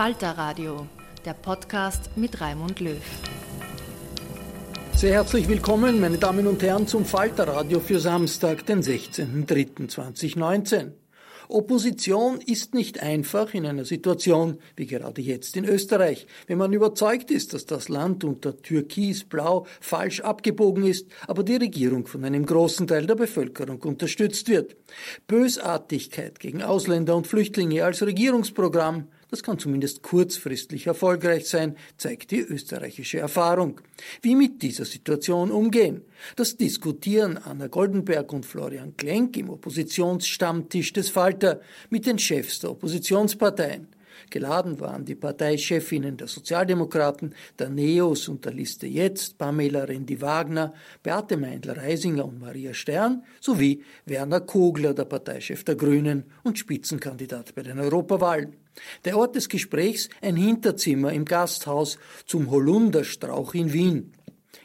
Falter Radio, der Podcast mit Raimund Löw. Sehr herzlich willkommen, meine Damen und Herren, zum Falter Radio für Samstag, den 16.03.2019. Opposition ist nicht einfach in einer Situation wie gerade jetzt in Österreich, wenn man überzeugt ist, dass das Land unter Türkis-Blau falsch abgebogen ist, aber die Regierung von einem großen Teil der Bevölkerung unterstützt wird. Bösartigkeit gegen Ausländer und Flüchtlinge als Regierungsprogramm, das kann zumindest kurzfristig erfolgreich sein, zeigt die österreichische Erfahrung. Wie mit dieser Situation umgehen, das diskutieren Anna Goldenberg und Florian Klenk im Oppositionsstammtisch des Falter mit den Chefs der Oppositionsparteien. Geladen waren die Parteichefinnen der Sozialdemokraten, der Neos und der Liste Jetzt, Pamela Rendi-Wagner, Beate Meindl-Reisinger und Maria Stern, sowie Werner Kogler, der Parteichef der Grünen und Spitzenkandidat bei den Europawahlen. Der Ort des Gesprächs ein Hinterzimmer im Gasthaus zum Holunderstrauch in Wien.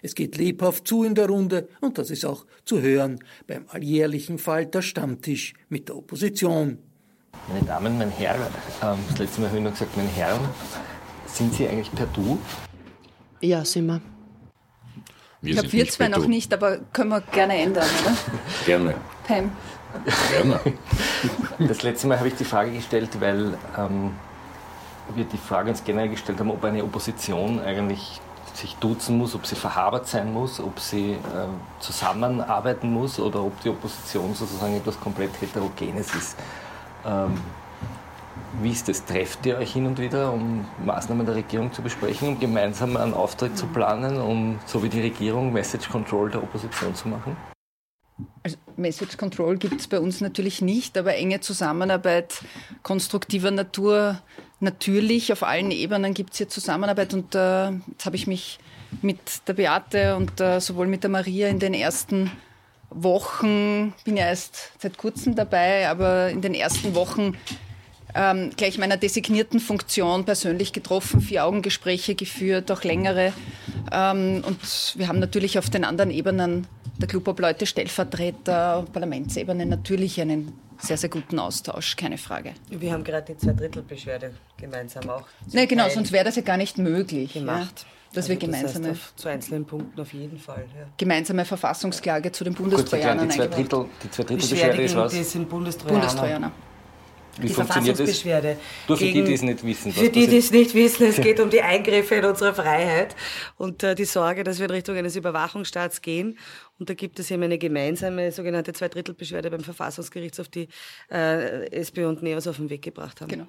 Es geht lebhaft zu in der Runde und das ist auch zu hören beim alljährlichen Falter Stammtisch mit der Opposition. Meine Damen, mein Herr, ähm, das letzte Mal habe ich noch gesagt, mein Herr, sind Sie eigentlich per Du? Ja, sind wir. Wir ich glaube, wir zwei noch nicht, aber können wir gerne ändern, oder? Gerne. Pam. Gerne. Das letzte Mal habe ich die Frage gestellt, weil ähm, wir die Frage uns generell gestellt haben, ob eine Opposition eigentlich sich duzen muss, ob sie verhabert sein muss, ob sie äh, zusammenarbeiten muss oder ob die Opposition sozusagen etwas komplett Heterogenes ist. Ähm, wie ist das? Trefft ihr euch hin und wieder, um Maßnahmen der Regierung zu besprechen, um gemeinsam einen Auftritt zu planen, um so wie die Regierung Message Control der Opposition zu machen? Also Message Control gibt es bei uns natürlich nicht, aber enge Zusammenarbeit konstruktiver Natur natürlich. Auf allen Ebenen gibt es hier Zusammenarbeit und äh, jetzt habe ich mich mit der Beate und äh, sowohl mit der Maria in den ersten Wochen, bin ja erst seit kurzem dabei, aber in den ersten Wochen ähm, gleich meiner designierten Funktion persönlich getroffen, vier Augengespräche geführt, auch längere. Ähm, und wir haben natürlich auf den anderen Ebenen der Clubobleute, Stellvertreter, Parlamentsebene natürlich einen sehr, sehr guten Austausch, keine Frage. Wir haben gerade die Zweidrittelbeschwerde gemeinsam auch. Nein, genau, sonst wäre das ja gar nicht möglich. Gemacht. Ja, dass also wir gemeinsame, das heißt zu einzelnen Punkten auf jeden Fall. Ja. Gemeinsame Verfassungsklage zu den Bundestrojanern die Zweidrittel, die Zweidrittelbeschwerde ist was? Die sind Bundestrojaner. Bundestrojaner. Wie die funktioniert das? Verfassungsbeschwerde. Nur für die, die es nicht wissen. Für die, die es nicht wissen, es geht um die Eingriffe in unsere Freiheit und äh, die Sorge, dass wir in Richtung eines Überwachungsstaats gehen. Und da gibt es eben eine gemeinsame sogenannte Zweidrittelbeschwerde beim Verfassungsgerichtshof, die äh, SPÖ und NEOS auf den Weg gebracht haben. Genau.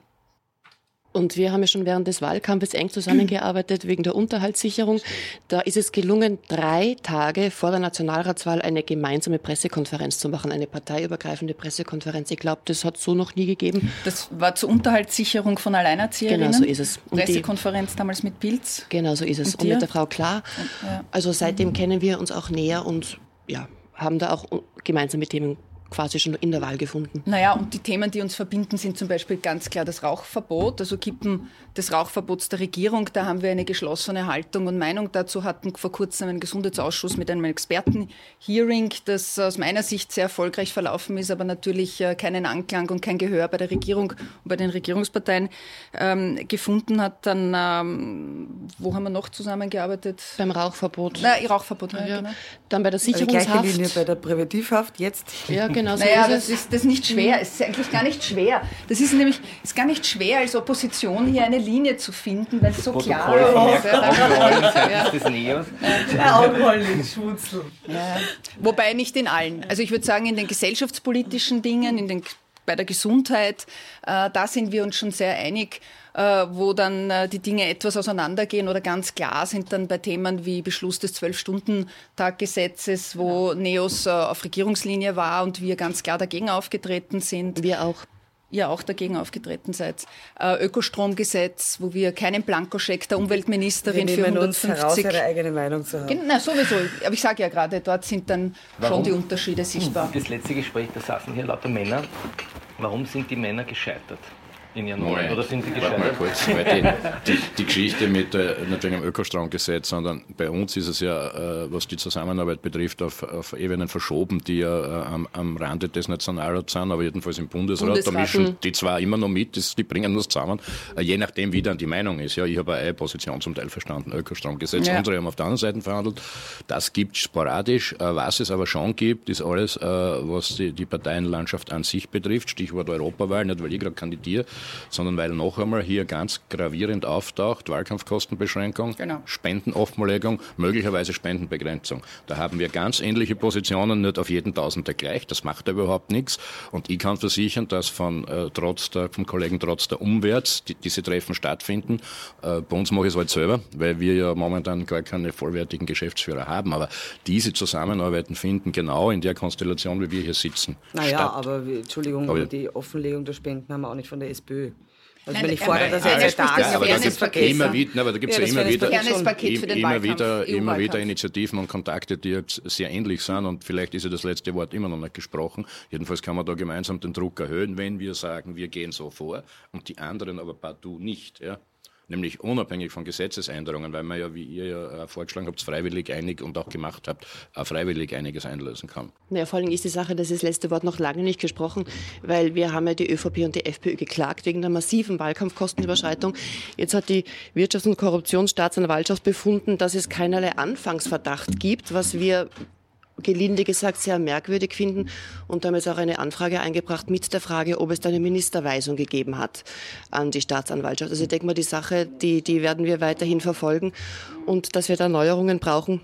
Und wir haben ja schon während des Wahlkampfes eng zusammengearbeitet wegen der Unterhaltssicherung. Da ist es gelungen, drei Tage vor der Nationalratswahl eine gemeinsame Pressekonferenz zu machen, eine parteiübergreifende Pressekonferenz. Ich glaube, das hat es so noch nie gegeben. Das war zur Unterhaltssicherung von Alleinerzieherinnen. Genau so ist es. Und Pressekonferenz die, damals mit Pilz. Genau so ist es. Und, und mit der Frau Klar. Ja. Also seitdem mhm. kennen wir uns auch näher und ja, haben da auch gemeinsame Themen quasi schon in der Wahl gefunden. Naja, und die Themen, die uns verbinden, sind zum Beispiel ganz klar das Rauchverbot, also Kippen des Rauchverbots der Regierung. Da haben wir eine geschlossene Haltung und Meinung dazu, hatten vor kurzem einen Gesundheitsausschuss mit einem Experten-Hearing, das aus meiner Sicht sehr erfolgreich verlaufen ist, aber natürlich äh, keinen Anklang und kein Gehör bei der Regierung und bei den Regierungsparteien ähm, gefunden hat. Dann, ähm, wo haben wir noch zusammengearbeitet? Beim Rauchverbot. Na, Rauchverbot, ja, ja. Genau. Dann bei der Sicherungshaft. Also gleiche Linie bei der Präventivhaft, jetzt. Ja, genau. So naja, das ist, das ist nicht schwer. Es ist eigentlich gar nicht schwer. Das ist nämlich ist gar nicht schwer, als Opposition hier eine Linie zu finden, weil es so klar ist. Ja. Neos. Augenrollschwutzel. Ja. Wobei nicht in allen. Also ich würde sagen, in den gesellschaftspolitischen Dingen, in den, bei der Gesundheit, äh, da sind wir uns schon sehr einig äh, wo dann äh, die Dinge etwas auseinandergehen oder ganz klar sind dann bei Themen wie Beschluss des Zwölf-Stunden-Tag-Gesetzes, wo Neos äh, auf Regierungslinie war und wir ganz klar dagegen aufgetreten sind. Wir auch ihr auch dagegen aufgetreten seid. Äh, Ökostromgesetz, wo wir keinen Blankoscheck der Umweltministerin wir für 150... Uns heraus, ihre eigene Meinung zu haben. Na, sowieso. Aber ich sage ja gerade, dort sind dann Warum? schon die Unterschiede sichtbar. Das letzte Gespräch, da saßen hier lauter Männer. Warum sind die Männer gescheitert? In Ihren Nein, oder sind die gescheitert? Mal kurz, die, die, die, Geschichte mit, äh, nicht wegen dem Ökostromgesetz, sondern bei uns ist es ja, äh, was die Zusammenarbeit betrifft, auf, auf Ebenen verschoben, die ja äh, am, am Rande des Nationalrats sind, aber jedenfalls im Bundesrat. Bundesrat. Da mischen die zwar immer noch mit, das, die bringen uns zusammen, äh, je nachdem, wie dann die Meinung ist. Ja, ich habe eine Position zum Teil verstanden, Ökostromgesetz. Ja. Andere haben auf der anderen Seite verhandelt. Das gibt sporadisch. Äh, was es aber schon gibt, ist alles, äh, was die, die Parteienlandschaft an sich betrifft. Stichwort Europawahl, nicht weil ich gerade kandidiere, sondern weil noch einmal hier ganz gravierend auftaucht, Wahlkampfkostenbeschränkung, genau. Spendenoffenlegung, möglicherweise Spendenbegrenzung. Da haben wir ganz ähnliche Positionen, nicht auf jeden Tausender gleich, das macht überhaupt nichts. Und ich kann versichern, dass von äh, trotz der, vom Kollegen trotz der umwärts die, diese Treffen stattfinden. Äh, bei uns mache ich es halt selber, weil wir ja momentan gar keine vollwertigen Geschäftsführer haben. Aber diese Zusammenarbeiten finden genau in der Konstellation, wie wir hier sitzen. Naja, statt. aber Entschuldigung, aber die Offenlegung der Spenden haben wir auch nicht von der SPÖ. Also wenn ich fordere, dass er jetzt da aber da gibt es immer wieder, aber da gibt's ja, ja immer wieder, immer wieder, immer wieder Initiativen und Kontakte, die jetzt sehr ähnlich sind und vielleicht ist ja das letzte Wort immer noch nicht gesprochen. Jedenfalls kann man da gemeinsam den Druck erhöhen, wenn wir sagen, wir gehen so vor und die anderen aber partout nicht. Ja nämlich unabhängig von Gesetzesänderungen, weil man ja, wie ihr ja äh, vorgeschlagen habt, freiwillig einig und auch gemacht habt, freiwillig einiges einlösen kann. Naja, vor allem ist die Sache, dass das letzte Wort noch lange nicht gesprochen, weil wir haben ja die ÖVP und die FPÖ geklagt wegen der massiven Wahlkampfkostenüberschreitung. Jetzt hat die Wirtschafts- und Korruptionsstaatsanwaltschaft befunden, dass es keinerlei Anfangsverdacht gibt, was wir gelinde gesagt sehr merkwürdig finden und haben jetzt auch eine Anfrage eingebracht mit der Frage, ob es da eine Ministerweisung gegeben hat an die Staatsanwaltschaft. Also ich denke mal, die Sache, die, die werden wir weiterhin verfolgen und dass wir da Neuerungen brauchen,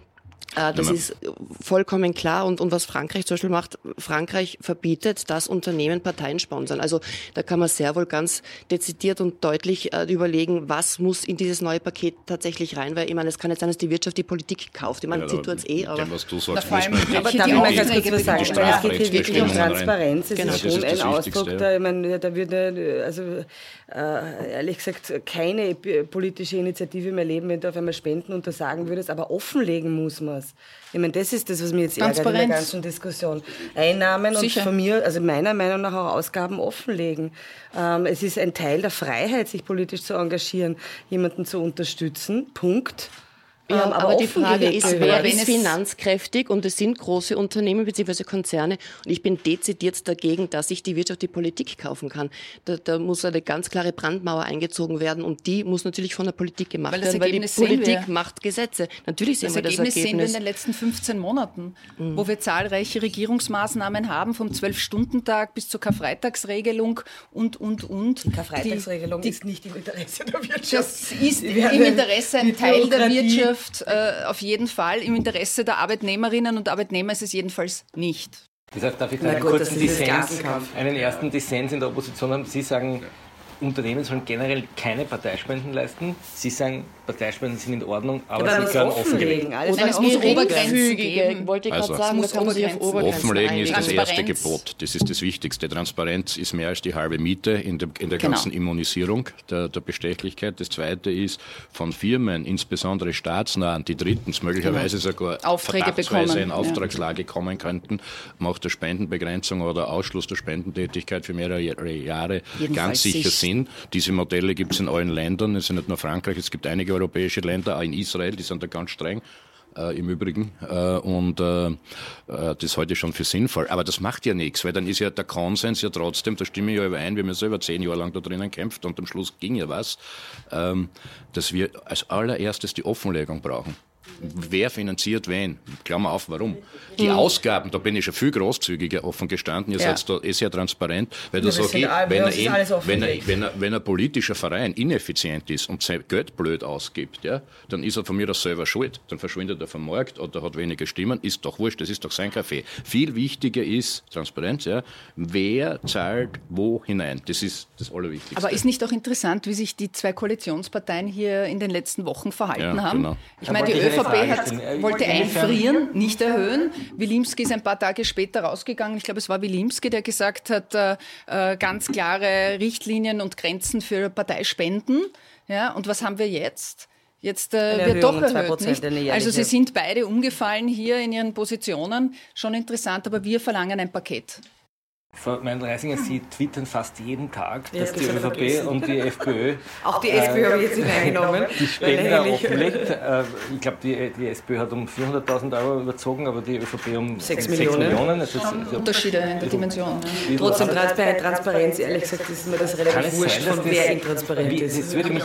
das ist vollkommen klar. Und, und was Frankreich zum Beispiel macht, Frankreich verbietet, dass Unternehmen Parteien sponsern. Also da kann man sehr wohl ganz dezidiert und deutlich äh, überlegen, was muss in dieses neue Paket tatsächlich rein. Weil ich meine, es kann nicht sein, dass die Wirtschaft die Politik kauft. Ich meine, ja, sie tut es eh. Aber, dem, was du sagst, vor allem, aber darf ich mal ganz kurz was sagen? Es geht hier wirklich um Transparenz. Es genau. ist schon ein Ausdruck, da, ich meine, da würde, also äh, ehrlich gesagt, keine politische Initiative mehr leben, wenn du auf einmal Spenden untersagen würdest, aber offenlegen muss man es. Ich meine, das ist das, was mir jetzt ärgert in der ganzen Diskussion. Einnahmen Sicher. und von mir, also meiner Meinung nach auch Ausgaben offenlegen. Ähm, es ist ein Teil der Freiheit, sich politisch zu engagieren, jemanden zu unterstützen. Punkt. Ja, aber, aber die Frage ist, wer ist finanzkräftig und es sind große Unternehmen bzw. Konzerne und ich bin dezidiert dagegen, dass sich die Wirtschaft die Politik kaufen kann. Da, da, muss eine ganz klare Brandmauer eingezogen werden und die muss natürlich von der Politik gemacht weil werden, weil die Politik macht Gesetze. Natürlich sehen das wir das Ergebnis. Das sehen wir in den letzten 15 Monaten, mhm. wo wir zahlreiche Regierungsmaßnahmen haben, vom Zwölf-Stunden-Tag bis zur Karfreitagsregelung und, und, und. Die Karfreitagsregelung die, die, ist nicht im Interesse der Wirtschaft. Das ist im Interesse ein Teil der Wirtschaft Wirtschaft äh, auf jeden Fall. Im Interesse der Arbeitnehmerinnen und Arbeitnehmer ist es jedenfalls nicht. Das heißt, darf ich da einen gut, kurzen Dissens, einen ersten Dissens in der Opposition haben? Sie sagen, Unternehmen sollen generell keine Parteispenden leisten. Sie sagen, Parteispenden sind in Ordnung, aber ja, sie können offenlegen. Oder es muss Obergrenzen geben. Wollte ich also, sagen, muss Obergrenzen Offenlegen ist das erste Gebot. Das ist das Wichtigste. Transparenz ist mehr als die halbe Miete in der, in der genau. ganzen Immunisierung der, der Bestechlichkeit. Das zweite ist von Firmen, insbesondere staatsnahen, die drittens möglicherweise genau. sogar Aufträge bekommen. in Auftragslage ja. kommen könnten, macht der Spendenbegrenzung oder Ausschluss der Spendentätigkeit für mehrere Jahre Jedenfalls ganz sicher Sinn. Diese Modelle gibt es in allen Ländern. Es sind nicht nur Frankreich, es gibt einige europäische Länder, auch in Israel, die sind da ganz streng. Äh, im Übrigen. Äh, und äh, äh, das halte ich schon für sinnvoll. Aber das macht ja nichts, weil dann ist ja der Konsens ja trotzdem, da stimme ich ja überein, wir haben ja selber zehn Jahre lang da drinnen kämpft und am Schluss ging ja was, ähm, dass wir als allererstes die Offenlegung brauchen. Wer finanziert wen? Klammer auf, warum? Die mhm. Ausgaben, da bin ich schon viel großzügiger offen gestanden. Ihr ja. seid da eh sehr transparent, weil sagst, wenn, er, wenn, er, wenn, er, wenn ein politischer Verein ineffizient ist und sein Geld blöd ausgibt, ja, dann ist er von mir das selber schuld. Dann verschwindet er vom Markt oder hat weniger Stimmen. Ist doch wurscht, das ist doch sein Kaffee. Viel wichtiger ist Transparenz, ja. Wer zahlt wo hinein? Das ist das Allerwichtigste. Aber ist nicht auch interessant, wie sich die zwei Koalitionsparteien hier in den letzten Wochen verhalten ja, haben? Genau. Ich meine, die ÖVP hat, wollte einfrieren, nicht erhöhen. Wilimski ist ein paar Tage später rausgegangen. Ich glaube, es war Wilimski, der gesagt hat, äh, äh, ganz klare Richtlinien und Grenzen für Parteispenden. Ja, und was haben wir jetzt? Jetzt äh, wird doch erhöht. Nicht? Also sie sind beide umgefallen hier in ihren Positionen. Schon interessant, aber wir verlangen ein Paket. Frau Meindl-Reisinger, Sie twittern fast jeden Tag, ja, dass die ÖVP und die FPÖ. Auch die äh, SPÖ habe ich jetzt hineingenommen. Die Spender offenlegt. Äh, ich glaube, die, die SPÖ hat um 400.000 Euro überzogen, aber die ÖVP um 6 Millionen. Millionen. Also ja, Unterschiede in der Dimension. Ja. Trotzdem Transparenz, Transparenz, ehrlich gesagt, ist mir das relativ wurscht, von wer intransparent ist. Das würde mich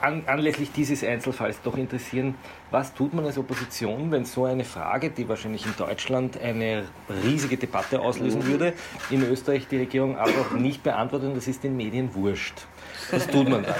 an, anlässlich dieses Einzelfalls doch interessieren, was tut man als Opposition, wenn so eine Frage, die wahrscheinlich in Deutschland eine riesige Debatte auslösen würde, in Österreich die Regierung einfach nicht beantwortet und das ist den Medien wurscht. Was tut man dann?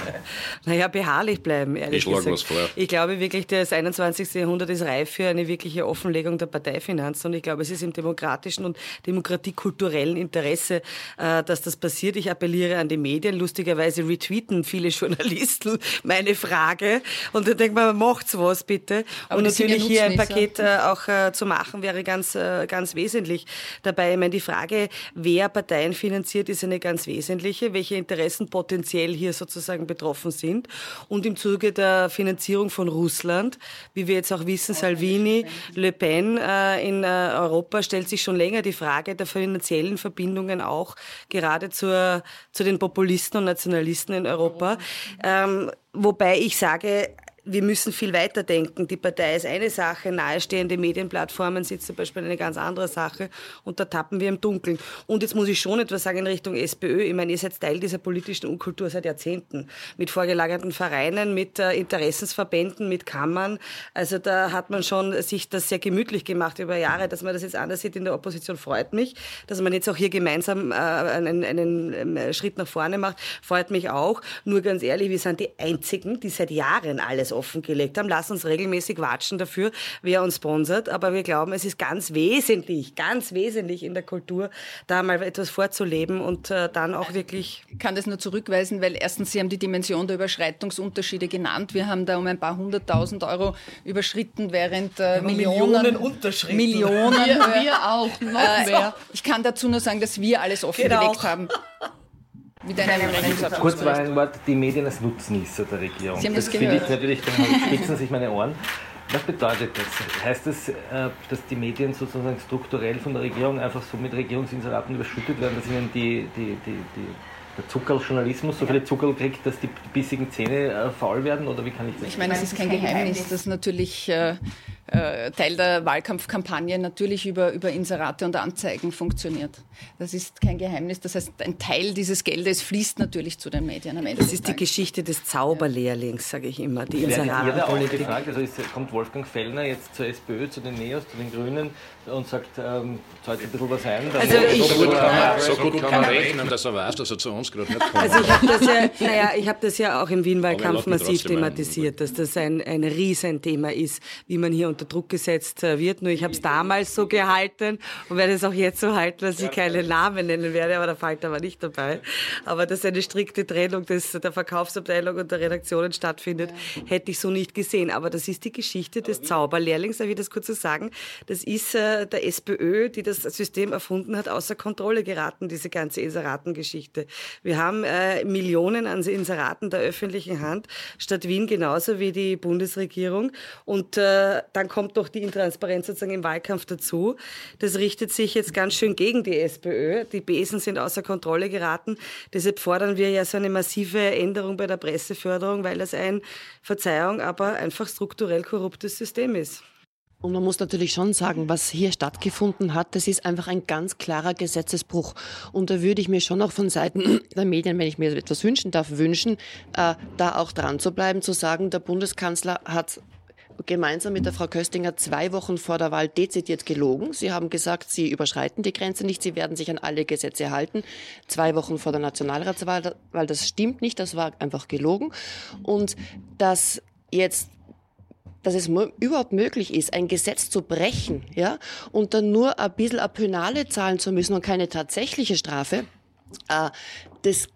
naja, beharrlich bleiben, ehrlich ich gesagt. Was vor. Ich glaube wirklich, das 21. Jahrhundert ist reif für eine wirkliche Offenlegung der Parteifinanzen und ich glaube, es ist im demokratischen und demokratiekulturellen Interesse, äh, dass das passiert. Ich appelliere an die Medien. Lustigerweise retweeten viele Journalisten meine Frage und da denkt man, macht's was bitte. Aber und natürlich hier ein Paket äh, auch äh, zu machen wäre ganz, ganz wesentlich dabei. Ich meine, die Frage, wer Parteien finanziert, ist eine ganz wesentliche. Welche Interessen potenziell hier sozusagen betroffen sind. Und im Zuge der Finanzierung von Russland, wie wir jetzt auch wissen, Salvini, Le Pen äh, in äh, Europa stellt sich schon länger die Frage der finanziellen Verbindungen auch gerade zur, zu den Populisten und Nationalisten in Europa. Ähm, wobei ich sage, wir müssen viel weiter denken. Die Partei ist eine Sache, nahestehende Medienplattformen sind zum Beispiel eine ganz andere Sache und da tappen wir im Dunkeln. Und jetzt muss ich schon etwas sagen in Richtung SPÖ. Ich meine, ihr seid Teil dieser politischen Unkultur seit Jahrzehnten. Mit vorgelagerten Vereinen, mit äh, Interessensverbänden, mit Kammern. Also da hat man schon sich das sehr gemütlich gemacht über Jahre. Dass man das jetzt anders sieht in der Opposition, freut mich. Dass man jetzt auch hier gemeinsam äh, einen, einen, ähm, Schritt nach vorne macht, freut mich auch. Nur ganz ehrlich, wir sind die Einzigen, die seit Jahren alles offengelegt haben. Lass uns regelmäßig watschen dafür, wer uns sponsert. Aber wir glauben, es ist ganz wesentlich, ganz wesentlich in der Kultur, da mal etwas vorzuleben und äh, dann auch wirklich. Ich kann das nur zurückweisen, weil erstens, Sie haben die Dimension der Überschreitungsunterschiede genannt. Wir haben da um ein paar hunderttausend Euro überschritten, während äh, Millionen, Millionen Unterschriften. Millionen. Wir, wir auch, noch äh, mehr. Ich kann dazu nur sagen, dass wir alles offengelegt genau. haben. Mit einem Kurz war ein Wort, die Medien als Nutznießer der Regierung. Sie haben das, das gehört. Ich natürlich, dann spitzen sich meine Ohren. Was bedeutet das? Heißt das, äh, dass die Medien sozusagen strukturell von der Regierung einfach so mit Regierungsinseraten überschüttet werden, dass ihnen die, die, die, die der Zuckerjournalismus so viele Zuckerl kriegt, dass die bissigen Zähne äh, faul werden? Oder wie kann ich das Ich meine, es ist kein Geheimnis, dass natürlich äh, Teil der Wahlkampfkampagne natürlich über, über Inserate und Anzeigen funktioniert. Das ist kein Geheimnis. Das heißt, ein Teil dieses Geldes fließt natürlich zu den Medien am Ende. Das ist die Geschichte des Zauberlehrlings, sage ich immer, die Inseratenpolitik. Gefragt, also ist, kommt Wolfgang Fellner jetzt zur SPÖ, zu den Neos, zu den Grünen und sagt, ähm, zahlt ein bisschen was ein? Also ich, so, gut kann man, so gut kann man rechnen, dass er weiß, dass er zu uns gerade nicht kommt. Also ich habe das, ja, naja, hab das ja auch im Wien-Wahlkampf massiv thematisiert, dass das ein, ein Riesenthema ist, wie man hier unter Druck gesetzt äh, wird. Nur ich habe es damals so gehalten und werde es auch jetzt so halten, dass ich keine Namen nennen werde, aber der Falter war nicht dabei. Aber dass eine strikte Trennung des, der Verkaufsabteilung und der Redaktionen stattfindet, hätte ich so nicht gesehen. Aber das ist die Geschichte des Zauberlehrlings, darf ich das kurz so sagen. Das ist äh, der SPÖ, die das System erfunden hat, außer Kontrolle geraten, diese ganze Inseratengeschichte. Wir haben äh, Millionen an Inseraten der öffentlichen Hand, Stadt Wien genauso wie die Bundesregierung. Und äh, dann kommt doch die Intransparenz sozusagen im Wahlkampf dazu. Das richtet sich jetzt ganz schön gegen die SPÖ. Die Besen sind außer Kontrolle geraten. Deshalb fordern wir ja so eine massive Änderung bei der Presseförderung, weil das ein, Verzeihung, aber einfach strukturell korruptes System ist. Und man muss natürlich schon sagen, was hier stattgefunden hat, das ist einfach ein ganz klarer Gesetzesbruch. Und da würde ich mir schon auch von Seiten der Medien, wenn ich mir etwas wünschen darf, wünschen, äh, da auch dran zu bleiben, zu sagen, der Bundeskanzler hat gemeinsam mit der Frau Köstinger zwei Wochen vor der Wahl dezidiert gelogen. Sie haben gesagt, sie überschreiten die Grenze nicht, sie werden sich an alle Gesetze halten. Zwei Wochen vor der Nationalratswahl, weil das stimmt nicht, das war einfach gelogen. Und dass jetzt dass es überhaupt möglich ist, ein Gesetz zu brechen, ja, und dann nur ein bisschen eine Penale zahlen zu müssen und keine tatsächliche Strafe, äh, das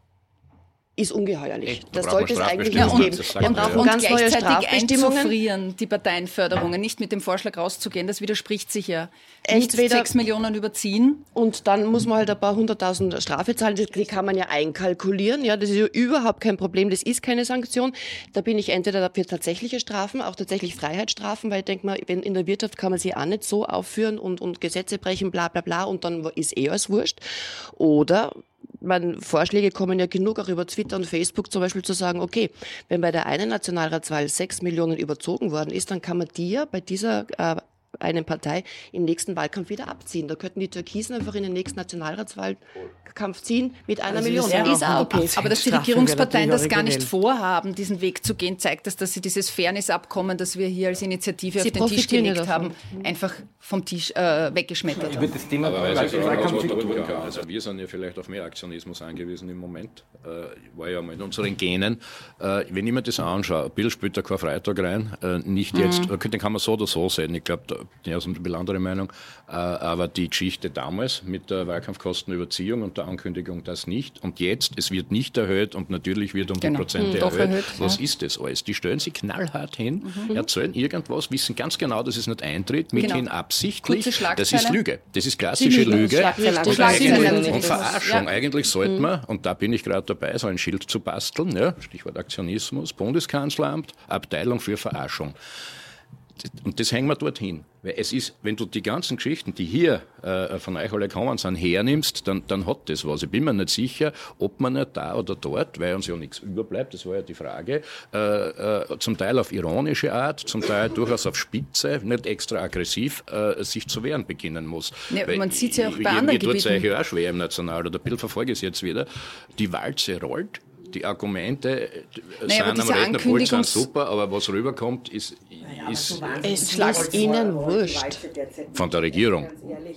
ist ungeheuerlich. Das sollte es eigentlich nicht geben. Wir brauchen ja. ganz neue Strafbestimmungen. einzufrieren, die Parteienförderungen, nicht mit dem Vorschlag rauszugehen. Das widerspricht sich ja. Entweder nicht sechs Millionen überziehen. Und dann muss man halt ein paar hunderttausend Strafe zahlen. Die kann man ja einkalkulieren. Ja, das ist ja überhaupt kein Problem. Das ist keine Sanktion. Da bin ich entweder für tatsächliche Strafen, auch tatsächlich Freiheitsstrafen, weil ich denke mal, wenn in der Wirtschaft kann man sie auch nicht so aufführen und, und Gesetze brechen, bla bla bla, und dann ist eh alles wurscht. Oder meine, Vorschläge kommen ja genug auch über Twitter und Facebook zum Beispiel zu sagen, okay, wenn bei der einen Nationalratswahl sechs Millionen überzogen worden ist, dann kann man die ja bei dieser äh, einen Partei im nächsten Wahlkampf wieder abziehen. Da könnten die Türkisen einfach in den nächsten Nationalratswahlkampf ziehen mit einer also Million. Ja, ist auch okay. Aber dass die Regierungsparteien das gar nicht vorhaben, diesen Weg zu gehen, zeigt das, dass sie dieses Fairness-Abkommen, das wir hier als Initiative sie auf den Tisch gelegt haben, einfach vom Tisch äh, weggeschmettert haben. Das Thema Aber kann. Also wir sind ja vielleicht auf mehr Aktionismus angewiesen im Moment. Äh, war ja mal in unseren Genen. Äh, wenn ich mir das anschaue, Bill spielt da kein Freitag rein, äh, nicht jetzt, mhm. den kann man so oder so sehen. Ich glaube, ja, ist eine andere Meinung. Äh, aber die Geschichte damals mit der Wahlkampfkostenüberziehung und der Ankündigung, das nicht. Und jetzt, es wird nicht erhöht und natürlich wird um genau. die Prozente hm, erhöht. erhöht. Was ja. ist das alles? Die stellen sich knallhart hin, mhm. erzählen irgendwas, wissen ganz genau, dass es nicht eintritt, mithin genau. absichtlich. Das ist Lüge. Das ist klassische Lüge. Und, eigentlich, und Verarschung. Ja. Eigentlich sollte mhm. man, und da bin ich gerade dabei, so ein Schild zu basteln, ja, Stichwort Aktionismus, Bundeskanzleramt, Abteilung für Verarschung und das hängen wir dorthin. Weil es ist, wenn du die ganzen Geschichten, die hier äh, von euch alle kommen sind, hernimmst, dann, dann hat das was. Ich bin mir nicht sicher, ob man nicht da oder dort, weil uns ja nichts überbleibt, das war ja die Frage, äh, äh, zum Teil auf ironische Art, zum Teil durchaus auf Spitze, nicht extra aggressiv, äh, sich zu wehren beginnen muss. Ja, man sieht es ja auch bei anderen Gebieten. Mir tut es ja auch schwer im National, oder Bild verfolge ich es jetzt wieder. Die Walze rollt, die Argumente äh, naja, sind am Rednerpult sind super, aber was rüberkommt, ist, ist es ist ihnen wurscht. Von der Regierung.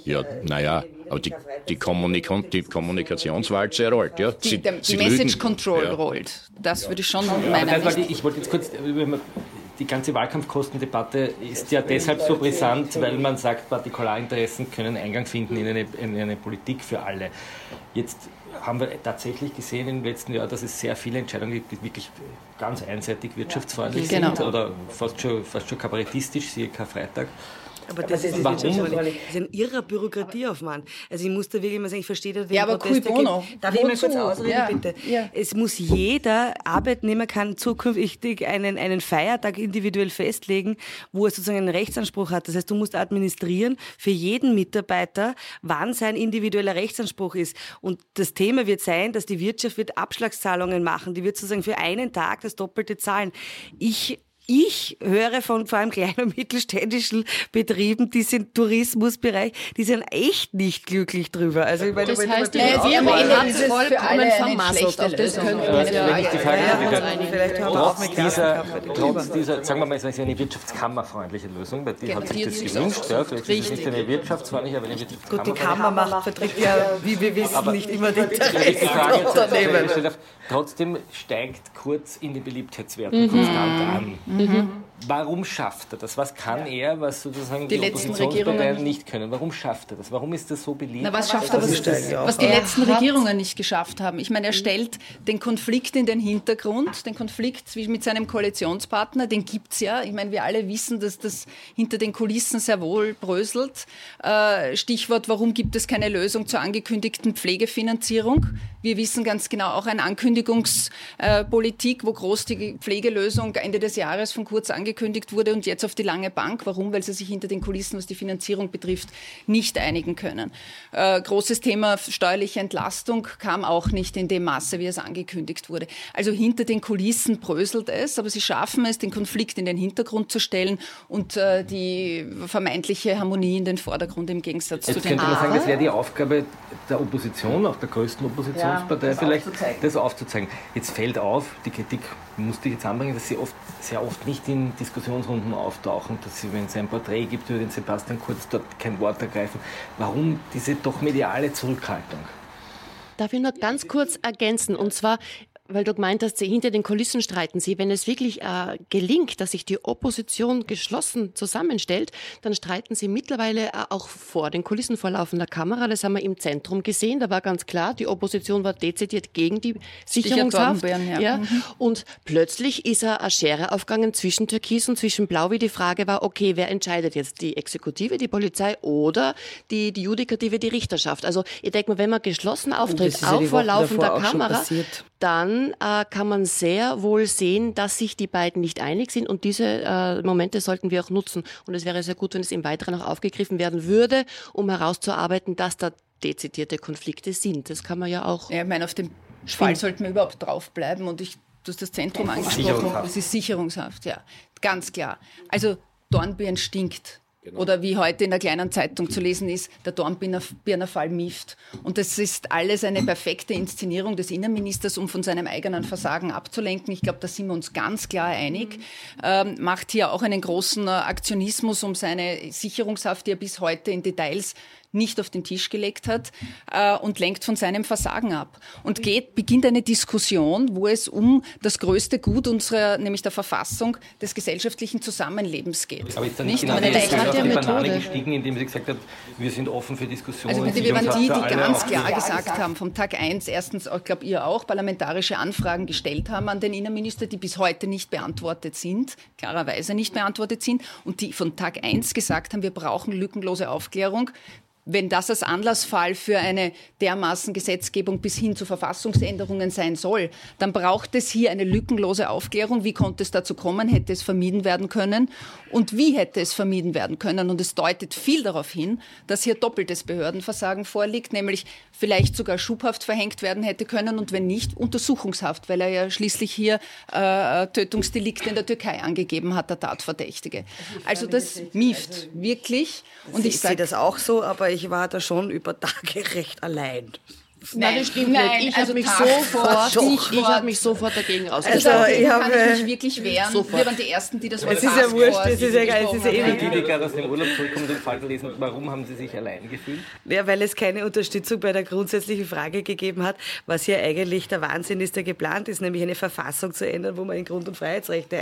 Ja, naja, aber die, die, Kommunika die Kommunikationswalze rollt. Ja. Sie, die, die Message Control ja. rollt. Das würde ich schon ja, meinen. Ich, ich wollte jetzt kurz die ganze Wahlkampfkostendebatte ist ja deshalb so brisant, weil man sagt, Partikularinteressen können Eingang finden in eine, in eine Politik für alle. Jetzt haben wir tatsächlich gesehen im letzten Jahr, dass es sehr viele Entscheidungen gibt, die wirklich ganz einseitig wirtschaftsfreundlich genau. sind oder fast schon, fast schon kabarettistisch, siehe Karfreitag. Aber das, ist, Warum? das ist ein irrer Bürokratieaufwand. Also ich muss da wirklich mal sagen, ich verstehe da den Ja, aber Protest, cui bono? Darf Wozu? ich mal kurz ausreden, ja. bitte? Ja. Es muss jeder Arbeitnehmer kann zukünftig einen, einen Feiertag individuell festlegen, wo er sozusagen einen Rechtsanspruch hat. Das heißt, du musst administrieren für jeden Mitarbeiter, wann sein individueller Rechtsanspruch ist. Und das Thema wird sein, dass die Wirtschaft wird Abschlagszahlungen machen. Die wird sozusagen für einen Tag das Doppelte zahlen. Ich ich höre von vor allem kleinen und mittelständischen Betrieben, die sind im Tourismusbereich, die sind echt nicht glücklich drüber. Also ich meine, das heißt, ja, wir haben es vollkommen vermasselt. Auf das können wir ja, die Frage, ja, trotz, dieser, trotz dieser, sagen wir mal, es ist eine wirtschaftskammerfreundliche Lösung, weil die genau. hat sich das gewünscht. Ja, vielleicht ist es nicht eine wirtschaftsfreundliche, aber eine Wirtschaftskammer. Gut, die Kammer macht, vertritt ja, wie wir wissen, aber nicht immer die Interessen Trotzdem steigt Kurz in den Beliebtheitswerten konstant an. Mhm. Warum schafft er das? Was kann ja. er, was sozusagen die, die Oppositionsparteien nicht können? Warum schafft er das? Warum ist das so beliebt? Na, was schafft er, was, das, was die letzten Regierungen nicht geschafft haben? Ich meine, er stellt den Konflikt in den Hintergrund, den Konflikt mit seinem Koalitionspartner, den gibt es ja. Ich meine, wir alle wissen, dass das hinter den Kulissen sehr wohl bröselt. Äh, Stichwort, warum gibt es keine Lösung zur angekündigten Pflegefinanzierung? Wir wissen ganz genau auch eine Ankündigungspolitik, wo groß die Pflegelösung Ende des Jahres von Kurz angekündigt wurde und jetzt auf die lange Bank. Warum? Weil sie sich hinter den Kulissen, was die Finanzierung betrifft, nicht einigen können. Äh, großes Thema steuerliche Entlastung kam auch nicht in dem Maße, wie es angekündigt wurde. Also hinter den Kulissen bröselt es, aber sie schaffen es, den Konflikt in den Hintergrund zu stellen und äh, die vermeintliche Harmonie in den Vordergrund im Gegensatz jetzt zu den könnte man sagen, das wäre die Aufgabe der Opposition, auch der größten Oppositionspartei ja, vielleicht, aufzuzeigen. das aufzuzeigen. Jetzt fällt auf, die Kritik musste ich jetzt anbringen, dass sie oft, sehr oft nicht in Diskussionsrunden auftauchen, dass sie, wenn es ein Porträt gibt über den Sebastian Kurz, dort kein Wort ergreifen. Warum diese doch mediale Zurückhaltung? Darf ich nur ganz kurz ergänzen? Und zwar, weil du gemeint hast, hinter den Kulissen streiten sie. Wenn es wirklich äh, gelingt, dass sich die Opposition geschlossen zusammenstellt, dann streiten sie mittlerweile äh, auch vor den Kulissen vor laufender Kamera. Das haben wir im Zentrum gesehen. Da war ganz klar, die Opposition war dezidiert gegen die Sicherungshaft. Ja. ja. Mhm. Und plötzlich ist er eine Schere aufgegangen zwischen Türkis und zwischen Blau, wie die Frage war, okay, wer entscheidet jetzt? Die Exekutive, die Polizei oder die, die Judikative, die Richterschaft? Also ich denke mal, wenn man geschlossen auftritt, auch ja vor laufender Kamera, dann äh, kann man sehr wohl sehen, dass sich die beiden nicht einig sind und diese äh, Momente sollten wir auch nutzen. Und es wäre sehr gut, wenn es im Weiteren auch aufgegriffen werden würde, um herauszuarbeiten, dass da dezidierte Konflikte sind. Das kann man ja auch. Ja, ich meine, auf dem Fall sollten wir überhaupt draufbleiben und ich, du hast das Zentrum angesprochen, das ist Sicherungshaft, ja, ganz klar. Also Dornbirn stinkt. Genau. Oder wie heute in der kleinen Zeitung zu lesen ist, der Dornbirner Fall mieft. Und das ist alles eine perfekte Inszenierung des Innenministers, um von seinem eigenen Versagen abzulenken. Ich glaube, da sind wir uns ganz klar einig. Ähm, macht hier auch einen großen Aktionismus um seine Sicherungshaft, die er bis heute in Details nicht auf den Tisch gelegt hat äh, und lenkt von seinem Versagen ab. Und geht, beginnt eine Diskussion, wo es um das größte Gut unserer, nämlich der Verfassung des gesellschaftlichen Zusammenlebens geht. Aber ist da nicht, genau eine leichte Methode gestiegen, indem sie gesagt hat, wir sind offen für Diskussionen. Also bitte, wir waren die, die ganz klar gesagt haben, vom Tag eins, erstens, ich glaube ihr auch, parlamentarische Anfragen gestellt haben an den Innenminister, die bis heute nicht beantwortet sind, klarerweise nicht beantwortet sind, und die von Tag eins gesagt haben, wir brauchen lückenlose Aufklärung wenn das als Anlassfall für eine dermaßen Gesetzgebung bis hin zu Verfassungsänderungen sein soll, dann braucht es hier eine lückenlose Aufklärung. Wie konnte es dazu kommen? Hätte es vermieden werden können? Und wie hätte es vermieden werden können? Und es deutet viel darauf hin, dass hier doppeltes Behördenversagen vorliegt, nämlich vielleicht sogar Schubhaft verhängt werden hätte können und wenn nicht, Untersuchungshaft, weil er ja schließlich hier äh, Tötungsdelikte in der Türkei angegeben hat, der Tatverdächtige. Also das mieft wirklich. Und ich sehe das auch so, aber ich war da schon über Tage recht allein. Nein, das stimmt Nein, nicht. Ich also habe mich, sofort, ich, ich hab mich sofort dagegen ausgesprochen. Also, ich kann ich mich wirklich wehren. Sofort. Wir waren die Ersten, die das Wort Es ist ja wurscht, es ist ja geil, es ist ja eh Die, die gerade aus dem Urlaub zurückkommen und den Fall gelesen, warum haben Sie sich allein gefühlt? Ja, weil es keine Unterstützung bei der grundsätzlichen Frage gegeben hat, was hier eigentlich der Wahnsinn ist, der geplant ist, nämlich eine Verfassung zu ändern, wo man in Grund- und Freiheitsrechte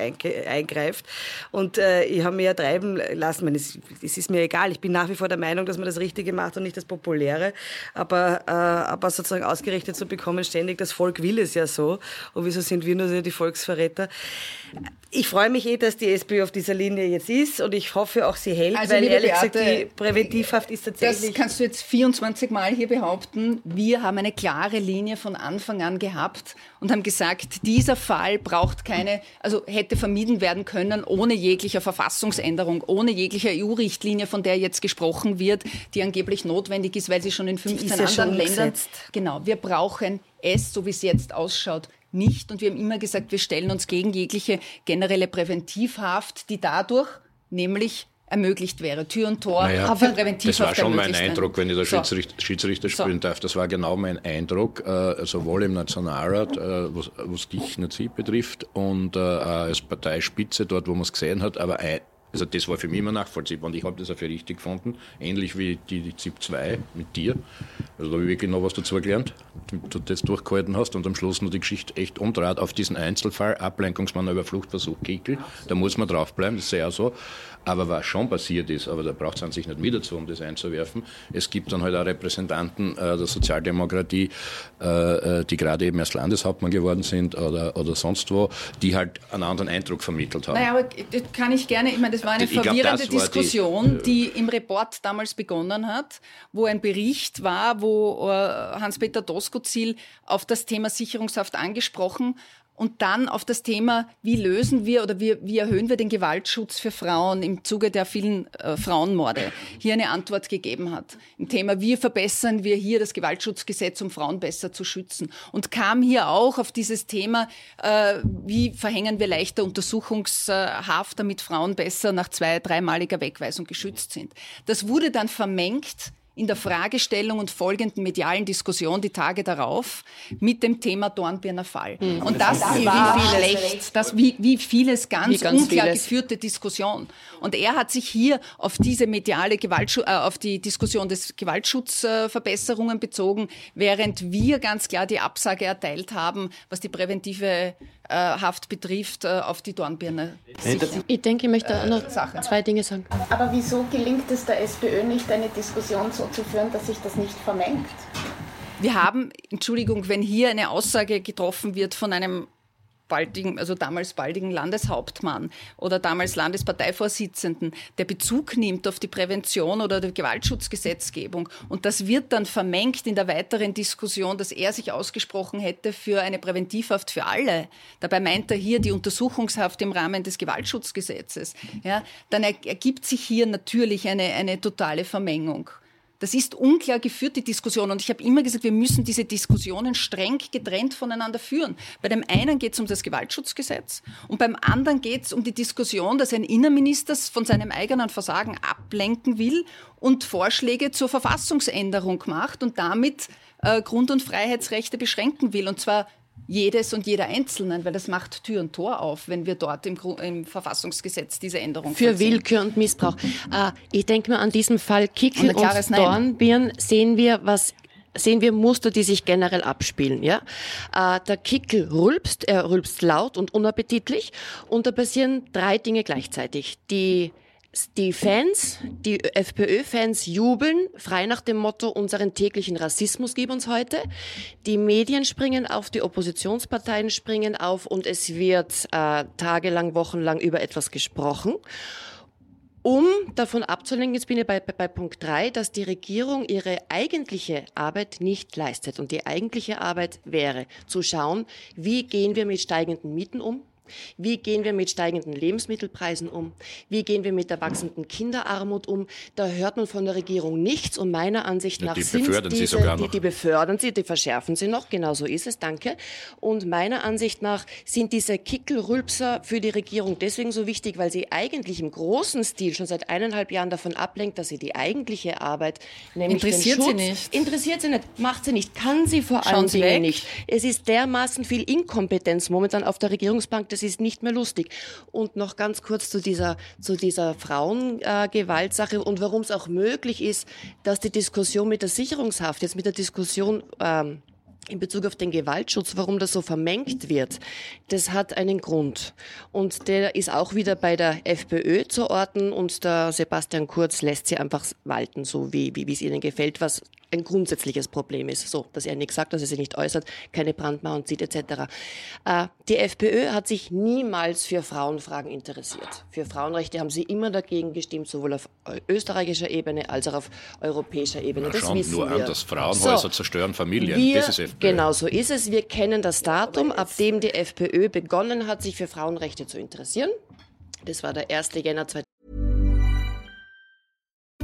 eingreift. Und äh, ich habe mir ja treiben lassen, meine, es, es, ist mir egal, ich bin nach wie vor der Meinung, dass man das Richtige macht und nicht das Populäre, aber, äh, aber sozusagen ausgerichtet zu bekommen, ständig, das Volk will es ja so. Und wieso sind wir nur die Volksverräter? Ich freue mich eh, dass die SPÖ auf dieser Linie jetzt ist und ich hoffe auch, sie hält, also, weil ehrlich Beate, gesagt, die Präventivhaft ist tatsächlich... Das kannst du jetzt 24 Mal hier behaupten. Wir haben eine klare Linie von Anfang an gehabt und haben gesagt, dieser Fall braucht keine, also hätte vermieden werden können ohne jegliche Verfassungsänderung, ohne jegliche EU-Richtlinie, von der jetzt gesprochen wird, die angeblich notwendig ist, weil sie schon in 15 anderen ja Ländern... Gesetzt. Genau, wir brauchen es, so wie es jetzt ausschaut, nicht. Und wir haben immer gesagt, wir stellen uns gegen jegliche generelle Präventivhaft, die dadurch nämlich ermöglicht wäre. Tür und Tor naja, für Präventivhaft Das war schon mein Eindruck, wenn ich da Schiedsrichter, Schiedsrichter spielen so. darf. Das war genau mein Eindruck, äh, sowohl im Nationalrat, äh, was, dich nicht sie betrifft, und äh, als Parteispitze dort, wo man es gesehen hat, aber ein, Also das war für mich immer nachvollziehbar und ich habe das auch für richtig gefunden, ähnlich wie die, die ZIP 2 mit dir. Also da habe ich wirklich noch was dazu gelernt, du das durchgehalten hast und am Schluss noch die Geschichte echt umdreht auf diesen Einzelfall, Ablenkungsmanöver, Fluchtversuch, Kickel, da muss man draufbleiben, das ist ja auch so. Aber was schon passiert ist, aber da braucht es an sich nicht mit dazu, um das einzuwerfen, es gibt dann halt auch Repräsentanten äh, der Sozialdemokratie, äh, äh die gerade eben erst Landeshauptmann geworden sind oder, oder sonst wo, die halt einen anderen Eindruck vermittelt haben. Naja, aber das kann ich gerne, ich meine, das war eine ich verwirrende glaub, Diskussion, die, die im Report damals begonnen hat, wo ein Bericht war, wo äh, Hans-Peter Doskozil auf das Thema Sicherungshaft angesprochen und dann auf das Thema, wie lösen wir oder wie, wie erhöhen wir den Gewaltschutz für Frauen im Zuge der vielen äh, Frauenmorde, hier eine Antwort gegeben hat. Im Thema, wie verbessern wir hier das Gewaltschutzgesetz, um Frauen besser zu schützen. Und kam hier auch auf dieses Thema, äh, wie verhängen wir leichter Untersuchungshaft, damit Frauen besser nach zwei-, dreimaliger Wegweisung geschützt sind. Das wurde dann vermengt in der Fragestellung und folgenden medialen Diskussion die Tage darauf mit dem Thema Dornbirner Fall. Mhm. Und das, das war schlecht, das, wie, wie vieles ganz, wie ganz unklar vieles. geführte Diskussion. Und er hat sich hier auf diese mediale Gewaltschutz, äh, auf die Diskussion des Gewaltschutzverbesserungen äh, bezogen, während wir ganz klar die Absage erteilt haben, was die präventive Haft betrifft, äh, auf die Dornbirne. Ich denke, ich möchte noch zwei Dinge sagen. Aber wieso gelingt es der SPÖ nicht, eine Diskussion so zu führen, dass sich das nicht vermengt? Wir haben, Entschuldigung, wenn hier eine Aussage getroffen wird von einem baldigen, also damals baldigen Landeshauptmann oder damals Landesparteivorsitzenden, der Bezug nimmt auf die Prävention oder die Gewaltschutzgesetzgebung. Und das wird dann vermengt in der weiteren Diskussion, dass er sich ausgesprochen hätte für eine Präventivhaft für alle. Dabei meint er hier die Untersuchungshaft im Rahmen des Gewaltschutzgesetzes. Ja, dann ergibt sich hier natürlich eine, eine totale Vermengung. Das ist unklar geführt, die Diskussion. Und ich habe immer gesagt, wir müssen diese Diskussionen streng getrennt voneinander führen. Bei dem einen geht es um das Gewaltschutzgesetz und beim anderen geht es um die Diskussion, dass ein Innenminister von seinem eigenen Versagen ablenken will und Vorschläge zur Verfassungsänderung macht und damit äh, Grund- und Freiheitsrechte beschränken will. Und zwar jedes und jeder Einzelnen, weil das macht Tür und Tor auf, wenn wir dort im, im Verfassungsgesetz diese Änderung Für vollziehen. Willkür und Missbrauch. Äh, ich denke mal, an diesem Fall Kickel und, und Dornbirn sehen wir, was sehen wir Muster, die sich generell abspielen. Ja? Äh, der Kickel rülpst, er rülpst laut und unappetitlich und da passieren drei Dinge gleichzeitig. Die die Fans, die FPÖ-Fans jubeln, frei nach dem Motto, unseren täglichen Rassismus gib uns heute. Die Medien springen auf, die Oppositionsparteien springen auf und es wird äh, tagelang, wochenlang über etwas gesprochen. Um davon abzulenken, jetzt bin ich bei, bei, bei Punkt drei, dass die Regierung ihre eigentliche Arbeit nicht leistet. Und die eigentliche Arbeit wäre zu schauen, wie gehen wir mit steigenden Mieten um, wie gehen wir mit steigenden Lebensmittelpreisen um? Wie gehen wir mit der wachsenden Kinderarmut um? Da hört man von der Regierung nichts und meiner Ansicht nach die sind befördern diese, sie sogar noch. Die, die befördern sie, die verschärfen sie noch, genau so ist es, danke. Und meiner Ansicht nach sind diese Kickelrülpser für die Regierung deswegen so wichtig, weil sie eigentlich im großen Stil schon seit eineinhalb Jahren davon ablenkt, dass sie die eigentliche Arbeit, nämlich interessiert den Schutz, sie nicht. interessiert sie nicht, macht sie nicht, kann sie vor allem nicht. Es ist dermaßen viel Inkompetenz momentan auf der Regierungsbank, das ist nicht mehr lustig. Und noch ganz kurz zu dieser, zu dieser Frauengewaltsache äh, und warum es auch möglich ist, dass die Diskussion mit der Sicherungshaft, jetzt mit der Diskussion ähm, in Bezug auf den Gewaltschutz, warum das so vermengt wird, das hat einen Grund. Und der ist auch wieder bei der FPÖ zu orten und der Sebastian Kurz lässt sie einfach walten, so wie, wie, es ihnen gefällt, was ein grundsätzliches Problem ist. So, dass er nichts sagt, dass er sich nicht äußert, keine Brandmauern zieht etc. Äh, die FPÖ hat sich niemals für Frauenfragen interessiert. Für Frauenrechte haben sie immer dagegen gestimmt, sowohl auf österreichischer Ebene als auch auf europäischer Ebene. Na, das schauen wissen nur wir. an, dass Frauenhäuser so, zerstören Familien. Wir, das ist FPÖ. Genau so ist es. Wir kennen das Datum, ab dem die FPÖ begonnen hat, sich für Frauenrechte zu interessieren. Das war der 1. Jänner 2000.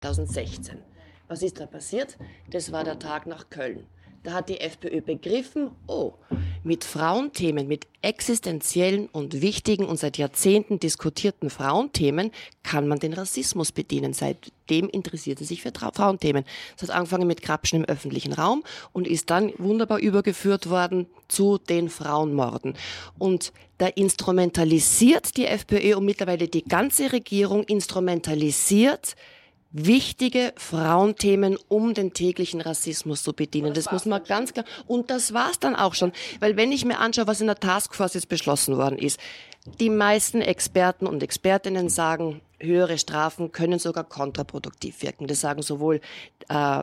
2016. Was ist da passiert? Das war der Tag nach Köln. Da hat die FPÖ begriffen, oh, mit Frauenthemen, mit existenziellen und wichtigen und seit Jahrzehnten diskutierten Frauenthemen kann man den Rassismus bedienen. Seitdem interessiert sie sich für Tra Frauenthemen. Es hat angefangen mit Krapschen im öffentlichen Raum und ist dann wunderbar übergeführt worden zu den Frauenmorden. Und da instrumentalisiert die FPÖ und mittlerweile die ganze Regierung instrumentalisiert wichtige Frauenthemen, um den täglichen Rassismus zu bedienen. Das muss man ganz klar. Und das war's dann auch schon. Weil wenn ich mir anschaue, was in der Taskforce jetzt beschlossen worden ist, die meisten Experten und Expertinnen sagen, höhere Strafen können sogar kontraproduktiv wirken. Das sagen sowohl äh,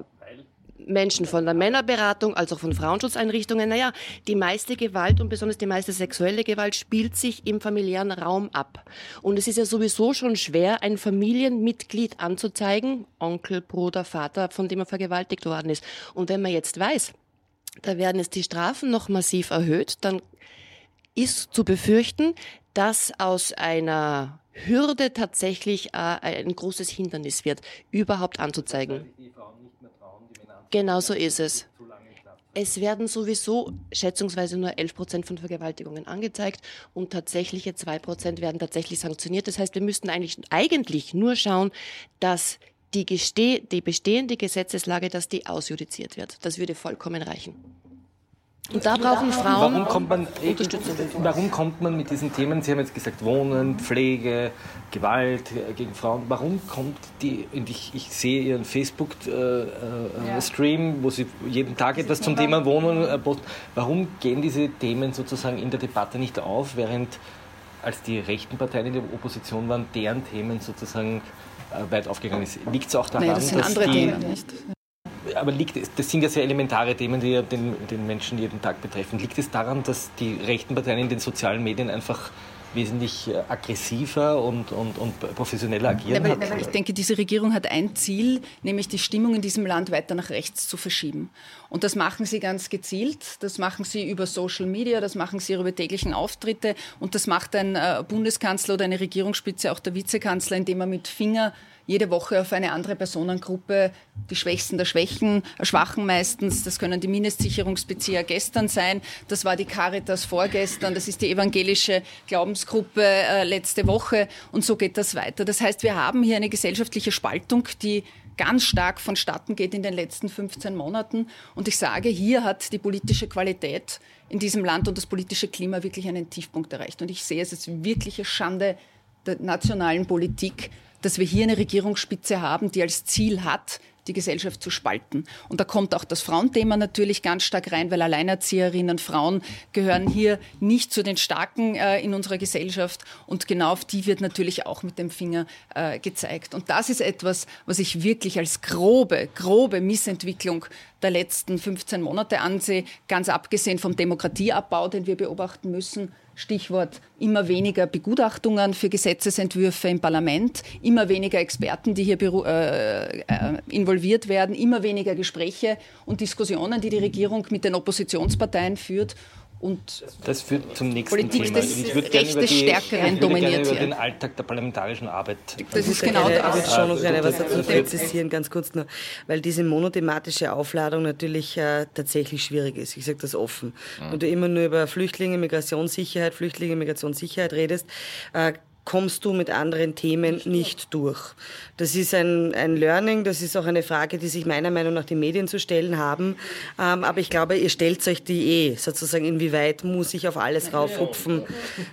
Menschen von der Männerberatung als auch von Frauenschutzeinrichtungen, naja, die meiste Gewalt und besonders die meiste sexuelle Gewalt spielt sich im familiären Raum ab. Und es ist ja sowieso schon schwer, ein Familienmitglied anzuzeigen, Onkel, Bruder, Vater, von dem er vergewaltigt worden ist. Und wenn man jetzt weiß, da werden jetzt die Strafen noch massiv erhöht, dann ist zu befürchten, dass aus einer Hürde tatsächlich äh, ein großes Hindernis wird, überhaupt anzuzeigen. Genau so ist es. Es werden sowieso schätzungsweise nur 11 Prozent von Vergewaltigungen angezeigt und tatsächliche 2 Prozent werden tatsächlich sanktioniert. Das heißt, wir müssten eigentlich, eigentlich nur schauen, dass die, die bestehende Gesetzeslage, dass die ausjudiziert wird. Das würde vollkommen reichen. Und da brauchen Frauen warum kommt man, Unterstützung. Warum kommt man mit diesen Themen, Sie haben jetzt gesagt Wohnen, Pflege, Gewalt gegen Frauen, warum kommt die, und ich, ich sehe Ihren Facebook-Stream, äh, ja. wo Sie jeden Tag etwas zum Thema Wohnen äh, posten, warum gehen diese Themen sozusagen in der Debatte nicht auf, während als die rechten Parteien in der Opposition waren, deren Themen sozusagen äh, weit aufgegangen ist? Liegt es auch daran, nee, das sind dass andere die, Themen nicht aber liegt das sind ja sehr elementare Themen, die ja den, den Menschen jeden Tag betreffen. Liegt es daran, dass die rechten Parteien in den sozialen Medien einfach wesentlich äh, aggressiver und, und, und professioneller agieren. Ja, weil, ich denke, diese Regierung hat ein Ziel, nämlich die Stimmung in diesem Land weiter nach rechts zu verschieben. Und das machen sie ganz gezielt. Das machen sie über Social Media, das machen sie über täglichen Auftritte und das macht ein äh, Bundeskanzler oder eine Regierungsspitze, auch der Vizekanzler, indem er mit Finger jede Woche auf eine andere Personengruppe, die Schwächsten der Schwächen, Schwachen meistens. Das können die Mindestsicherungsbezieher gestern sein. Das war die Caritas vorgestern. Das ist die evangelische Glaubensgruppe äh, letzte Woche. Und so geht das weiter. Das heißt, wir haben hier eine gesellschaftliche Spaltung, die ganz stark vonstatten geht in den letzten 15 Monaten. Und ich sage, hier hat die politische Qualität in diesem Land und das politische Klima wirklich einen Tiefpunkt erreicht. Und ich sehe es als wirkliche Schande der nationalen Politik, dass wir hier eine Regierungsspitze haben, die als Ziel hat, die Gesellschaft zu spalten. Und da kommt auch das Frauenthema natürlich ganz stark rein, weil Alleinerzieherinnen, Frauen gehören hier nicht zu den Starken äh, in unserer Gesellschaft. Und genau auf die wird natürlich auch mit dem Finger äh, gezeigt. Und das ist etwas, was ich wirklich als grobe, grobe Missentwicklung der letzten 15 Monate ansehe, ganz abgesehen vom Demokratieabbau, den wir beobachten müssen. Stichwort immer weniger Begutachtungen für Gesetzesentwürfe im Parlament, immer weniger Experten, die hier äh, äh, involviert werden, immer weniger Gespräche und Diskussionen, die die Regierung mit den Oppositionsparteien führt. Und das führt zum nächsten Politik Thema. Des ich würde gerne über, die, Stärkeren ich würde gerne über den Alltag der parlamentarischen Arbeit. Das ist genau das. Ich würde schon noch gerne was dazu präzisieren, ganz kurz nur, weil diese monothematische Aufladung natürlich äh, tatsächlich schwierig ist. Ich sage das offen. Mhm. Wenn du immer nur über Flüchtlinge, Migrationssicherheit, Flüchtlinge, Migrationssicherheit redest, äh, kommst du mit anderen Themen nicht durch. Das ist ein, ein Learning, das ist auch eine Frage, die sich meiner Meinung nach die Medien zu stellen haben. Ähm, aber ich glaube, ihr stellt euch die eh, sozusagen, inwieweit muss ich auf alles raufhupfen.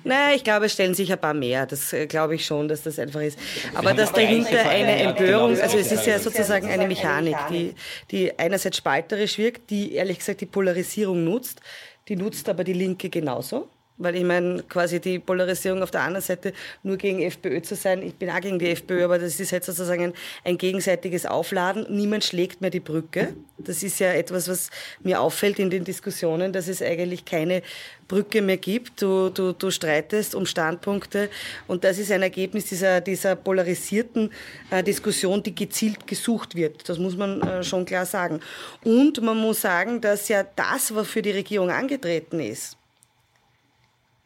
Naja, ich glaube, es stellen sich ein paar mehr. Das äh, glaube ich schon, dass das einfach ist. Aber dass dahinter eine Empörung, also es ist ja sozusagen eine Mechanik, die, die einerseits spalterisch wirkt, die ehrlich gesagt die Polarisierung nutzt. Die nutzt aber die Linke genauso Weil ich meine, quasi die Polarisierung auf der anderen Seite nur gegen FPÖ zu sein, ich bin auch gegen die FPÖ, aber das ist jetzt sozusagen ein, gegenseitiges Aufladen. Niemand schlägt mehr die Brücke. Das ist ja etwas, was mir auffällt in den Diskussionen, dass es eigentlich keine Brücke mehr gibt. Du, du, du streitest um Standpunkte und das ist ein Ergebnis dieser, dieser polarisierten äh, Diskussion, die gezielt gesucht wird. Das muss man äh, schon klar sagen. Und man muss sagen, dass ja das, was für die Regierung angetreten ist,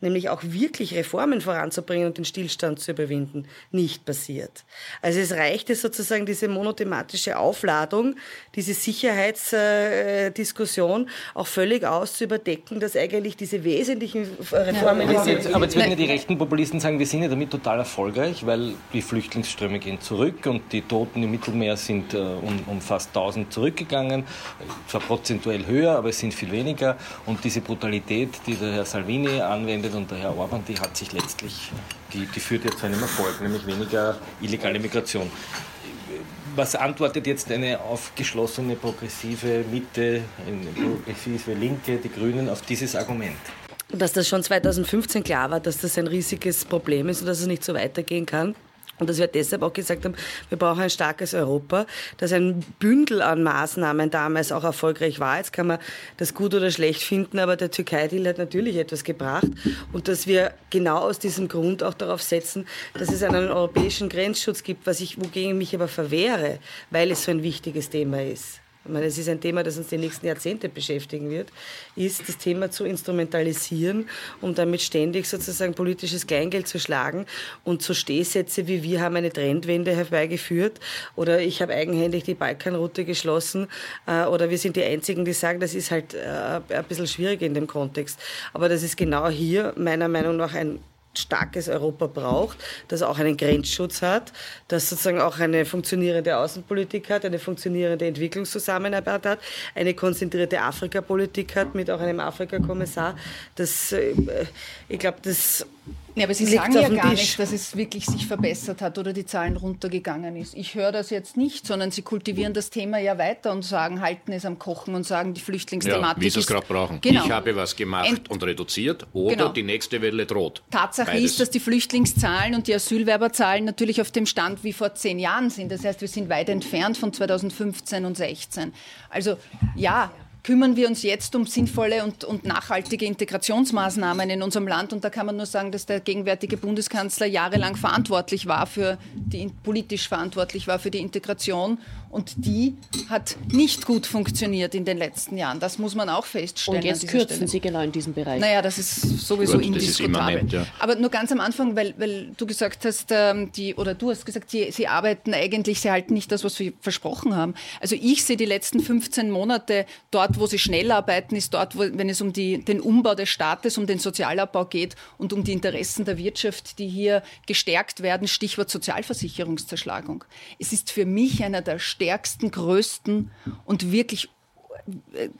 nämlich auch wirklich Reformen voranzubringen und den Stillstand zu überwinden, nicht passiert. Also es reichte sozusagen diese monothematische Aufladung, diese Sicherheitsdiskussion auch völlig aus zu überdecken, dass eigentlich diese wesentlichen Reformen... Ja, aber, jetzt, aber jetzt würden ja die rechten Populisten sagen, wir sind ja damit total erfolgreich, weil die Flüchtlingsströme gehen zurück und die Toten im Mittelmeer sind äh, um, um fast 1000 zurückgegangen, zwar prozentuell höher, aber es sind viel weniger und diese Brutalität, die der Herr Salvini anwendet, gearbeitet und der Herr Orban, die hat sich letztlich, die, die führt jetzt zu einem Erfolg, nämlich weniger illegale Migration. Was antwortet jetzt eine aufgeschlossene progressive Mitte, eine progressive Linke, die Grünen auf dieses Argument? Dass das schon 2015 klar war, dass das ein riesiges Problem ist und dass es nicht so weitergehen kann. Und dass wir deshalb auch gesagt haben, wir brauchen ein starkes Europa, dass ein Bündel an Maßnahmen damals auch erfolgreich war. Jetzt kann man das gut oder schlecht finden, aber der Türkei-Deal hat natürlich etwas gebracht. Und dass wir genau aus diesem Grund auch darauf setzen, dass es einen europäischen Grenzschutz gibt, was ich, wogegen ich mich aber verwehre, weil es so ein wichtiges Thema ist ich meine, es ist ein Thema, das uns die nächsten Jahrzehnte beschäftigen wird, ist das Thema zu instrumentalisieren, um damit ständig sozusagen politisches Kleingeld zu schlagen und so Stehsätze wie wir haben eine Trendwende herbeigeführt oder ich habe eigenhändig die Balkanroute geschlossen äh, oder wir sind die Einzigen, die sagen, das ist halt äh, ein bisschen schwierig in dem Kontext. Aber das ist genau hier meiner Meinung nach ein starkes Europa braucht, das auch einen Grenzschutz hat, das sozusagen auch eine funktionierende Außenpolitik hat, eine funktionierende Entwicklungszusammenarbeit hat, eine konzentrierte Afrikapolitik hat mit auch einem Afrikakommissar. Das, äh, ich glaube, das ja, aber Sie sagen ja gar Tisch. nicht, dass es wirklich sich verbessert hat oder die Zahlen runtergegangen ist. Ich höre das jetzt nicht, sondern Sie kultivieren das Thema ja weiter und sagen, halten es am Kochen und sagen, die Flüchtlingsthematik ja, wie Sie es gerade brauchen. Genau. Ich habe was gemacht Ent und reduziert oder genau. die nächste Welle droht. Tatsache Beides. ist, dass die Flüchtlingszahlen und die Asylwerberzahlen natürlich auf dem Stand wie vor zehn Jahren sind. Das heißt, wir sind weit entfernt von 2015 und 2016. Also ja, kümmern wir uns jetzt um sinnvolle und, und, nachhaltige Integrationsmaßnahmen in unserem Land. Und da kann man nur sagen, dass der gegenwärtige Bundeskanzler jahrelang verantwortlich war für die, politisch verantwortlich war für die Integration und die hat nicht gut funktioniert in den letzten Jahren. Das muss man auch feststellen. Und jetzt kürzen Stelle. Sie genau in diesem Bereich. Naja, das ist sowieso Gut, indiskutabel. Immanent, ja. Aber nur ganz am Anfang, weil, weil du gesagt hast, ähm, die, oder du hast gesagt, sie, sie arbeiten eigentlich, sie halten nicht das, was sie versprochen haben. Also ich sehe die letzten 15 Monate dort, wo sie schnell arbeiten, ist dort, wo, wenn es um die, den Umbau des Staates, um den Sozialabbau geht und um die Interessen der Wirtschaft, die hier gestärkt werden, Stichwort Sozialversicherungszerschlagung. Es ist für mich einer der stärksten, größten und wirklich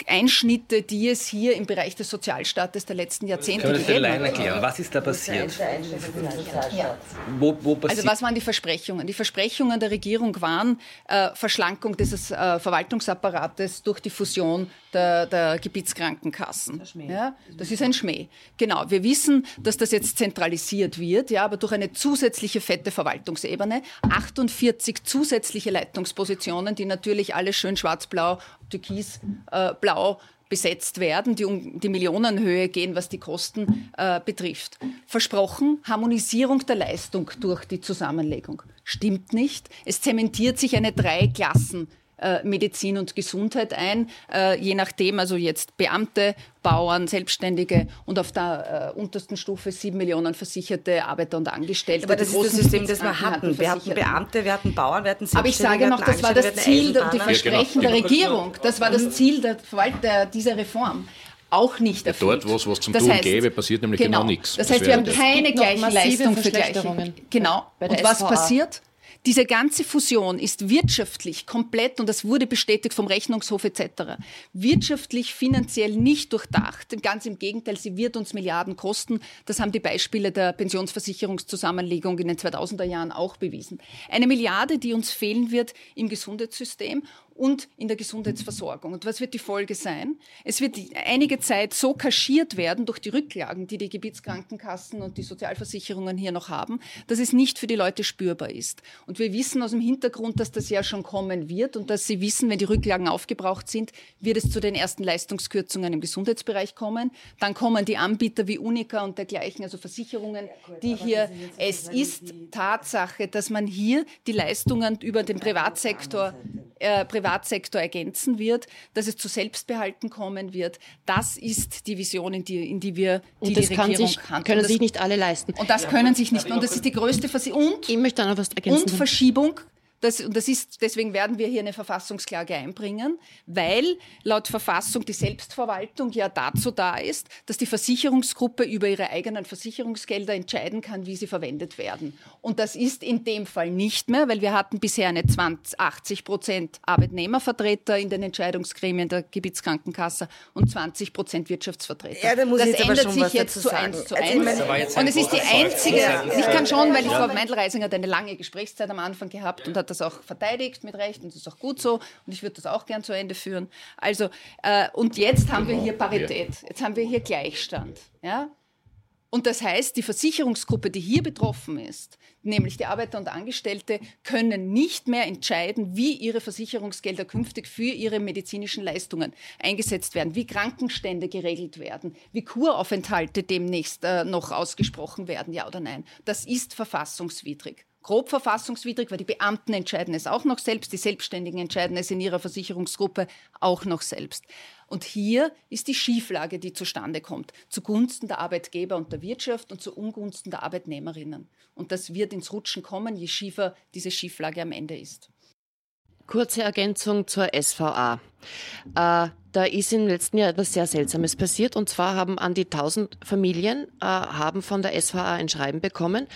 Einschnitte, die es hier im Bereich des Sozialstaates der letzten Jahrzehnte gegeben hat. erklären, was ist da passiert? Wo, wo passiert? Also was waren die Versprechungen? Die Versprechungen der Regierung waren äh, Verschlankung des äh, Verwaltungsapparates durch die Fusion der, der Gebietskrankenkassen. Ja, das ist ein Schmäh. Genau. Wir wissen, dass das jetzt zentralisiert wird, ja, aber durch eine zusätzliche fette Verwaltungsebene, 48 zusätzliche Leitungspositionen, die natürlich alle schön schwarz-blau türkisblau besetzt werden, die um die Millionenhöhe gehen, was die Kosten äh, betrifft. Versprochen, Harmonisierung der Leistung durch die Zusammenlegung. Stimmt nicht. Es zementiert sich eine Drei-Klassen- äh, Medizin und Gesundheit ein, äh, je nachdem, also jetzt Beamte, Bauern, Selbstständige und auf der äh, untersten Stufe sieben Millionen versicherte Arbeiter und Angestellte. Aber das ist das System, das wir hatten. Wir hatten Beamte, wir hatten Bauern, wir hatten Selbstständige. Aber ich sage noch, das war das Ziel, die Versprechen der Regierung. Das war das Ziel der, der, dieser Reform auch nicht erfüllt. Dort, wo es was zum das Tun heißt, gäbe, passiert nämlich genau, genau nichts. Das heißt, wir haben keine gleiche Leistung für gleiche. Genau. Und was passiert? Diese ganze Fusion ist wirtschaftlich komplett, und das wurde bestätigt vom Rechnungshof etc., wirtschaftlich, finanziell nicht durchdacht. Ganz im Gegenteil, sie wird uns Milliarden kosten. Das haben die Beispiele der Pensionsversicherungszusammenlegung in den 2000er Jahren auch bewiesen. Eine Milliarde, die uns fehlen wird im Gesundheitssystem und in der Gesundheitsversorgung. Und was wird die Folge sein? Es wird einige Zeit so kaschiert werden durch die Rücklagen, die die Gebietskrankenkassen und die Sozialversicherungen hier noch haben, dass es nicht für die Leute spürbar ist. Und wir wissen aus dem Hintergrund, dass das ja schon kommen wird und dass Sie wissen, wenn die Rücklagen aufgebraucht sind, wird es zu den ersten Leistungskürzungen im Gesundheitsbereich kommen. Dann kommen die Anbieter wie Unica und dergleichen, also Versicherungen, die hier, es ist Tatsache, dass man hier die Leistungen über den Privatsektor, äh, Privatsektor ergänzen wird, dass es zu Selbstbehalten kommen wird. Das ist die Vision, in die, in die wir die, und das die kann Regierung sich, handelt. können das- sich nicht alle leisten. Und das können sich nicht. Und das ist die größte Versicherung. Und, ich möchte da noch was ergänzen. und Verschiebung. Das, und das ist, deswegen werden wir hier eine Verfassungsklage einbringen, weil laut Verfassung die Selbstverwaltung ja dazu da ist, dass die Versicherungsgruppe über ihre eigenen Versicherungsgelder entscheiden kann, wie sie verwendet werden. Und das ist in dem Fall nicht mehr, weil wir hatten bisher eine 20, 80 Prozent Arbeitnehmervertreter in den Entscheidungsgremien der Gebietskrankenkasse und 20 Prozent Wirtschaftsvertreter. Ja, da muss das ich ändert schon sich was jetzt zu sagen. eins zu Also ich eins. meine- Das war jetzt Und es ist die einzige, ich kann schon, weil die Frau Meindl-Reisinger hat eine lange Gesprächszeit am Anfang gehabt und hat das auch verteidigt mit Recht und das ist auch gut so und ich würde das auch gern zu Ende führen. Also, äh, und jetzt haben wir hier Parität, jetzt haben wir hier Gleichstand. Ja? Und das heißt, die Versicherungsgruppe, die hier betroffen ist, nämlich die Arbeiter und Angestellte, können nicht mehr entscheiden, wie ihre Versicherungsgelder künftig für ihre medizinischen Leistungen eingesetzt werden, wie Krankenstände geregelt werden, wie Kuraufenthalte demnächst äh, noch ausgesprochen werden, ja oder nein. Das ist verfassungswidrig. Grob verfassungswidrig, weil die Beamten entscheiden es auch noch selbst, die Selbstständigen entscheiden es in ihrer Versicherungsgruppe auch noch selbst. Und hier ist die Schieflage, die zustande kommt, zugunsten der Arbeitgeber und der Wirtschaft und zu Ungunsten der Arbeitnehmerinnen. Und das wird ins Rutschen kommen, je schiefer diese Schieflage am Ende ist. Kurze Ergänzung zur SVA. Äh, da ist im letzten Jahr etwas sehr Seltsames passiert. Und zwar haben an die 1000 Familien äh, haben von der SVA ein Schreiben bekommen,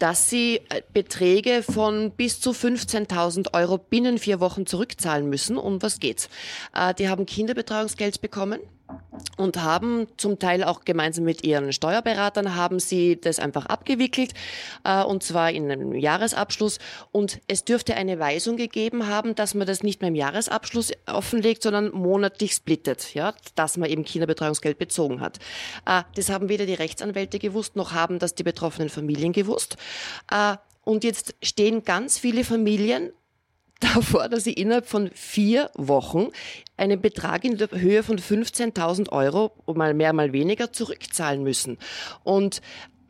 dass sie äh, Beträge von bis zu 15.000 Euro binnen vier Wochen zurückzahlen müssen. Um was geht's? Äh, die haben Kinderbetreuungsgeld bekommen und haben zum Teil auch gemeinsam mit ihren Steuerberatern haben sie das einfach abgewickelt äh, und zwar in einem Jahresabschluss und es dürfte eine Weisung gegeben haben, dass man das nicht mehr im Jahresabschluss offenlegt, sondern monatlich splittet, ja, dass man eben Kinderbetreuungsgeld bezogen hat. Äh, das haben weder die Rechtsanwälte gewusst, noch haben das die betroffenen Familien gewusst. Äh, und jetzt stehen ganz viele Familien davor, dass sie innerhalb von vier Wochen einen Betrag in der Höhe von 15.000 Euro, mal mehr, mal weniger, zurückzahlen müssen. Und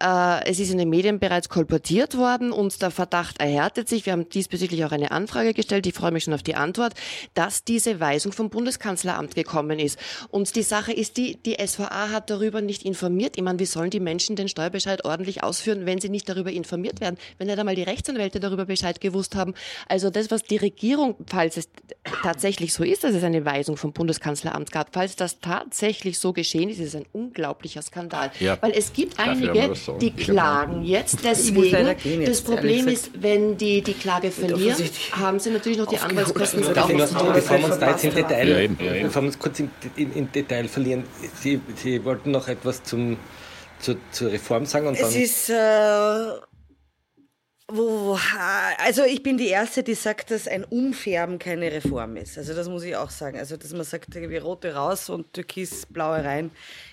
es ist in den Medien bereits kolportiert worden und der Verdacht erhärtet sich. Wir haben diesbezüglich auch eine Anfrage gestellt. Ich freue mich schon auf die Antwort, dass diese Weisung vom Bundeskanzleramt gekommen ist. Und die Sache ist die, die SVA hat darüber nicht informiert. Ich meine, wie sollen die Menschen den Steuerbescheid ordentlich ausführen, wenn sie nicht darüber informiert werden? Wenn nicht einmal die Rechtsanwälte darüber Bescheid gewusst haben. Also das, was die Regierung, falls es tatsächlich so ist, dass es eine Weisung vom Bundeskanzleramt gab, falls das tatsächlich so geschehen ist, ist es ein unglaublicher Skandal. Ja. Weil es gibt einige, sagen? die klagen jetzt deswegen. gehen Das jetzt, Problem ist, wenn die die Klage verlieren, haben sie natürlich noch die Anwaltskosten. Also. Bevor wir uns da jetzt im Detail, Ja, eben, ja, eben. bevor wir uns kurz im, im, im Detail verlieren, Sie, Sie wollten noch etwas zum, zur, zur Reform sagen und Es ist, äh, wo, also ich bin die Erste, die sagt, dass ein Umfärben keine Reform ist. Also das muss ich auch sagen. Also dass man sagt, irgendwie rote raus und türkis-blaue rein,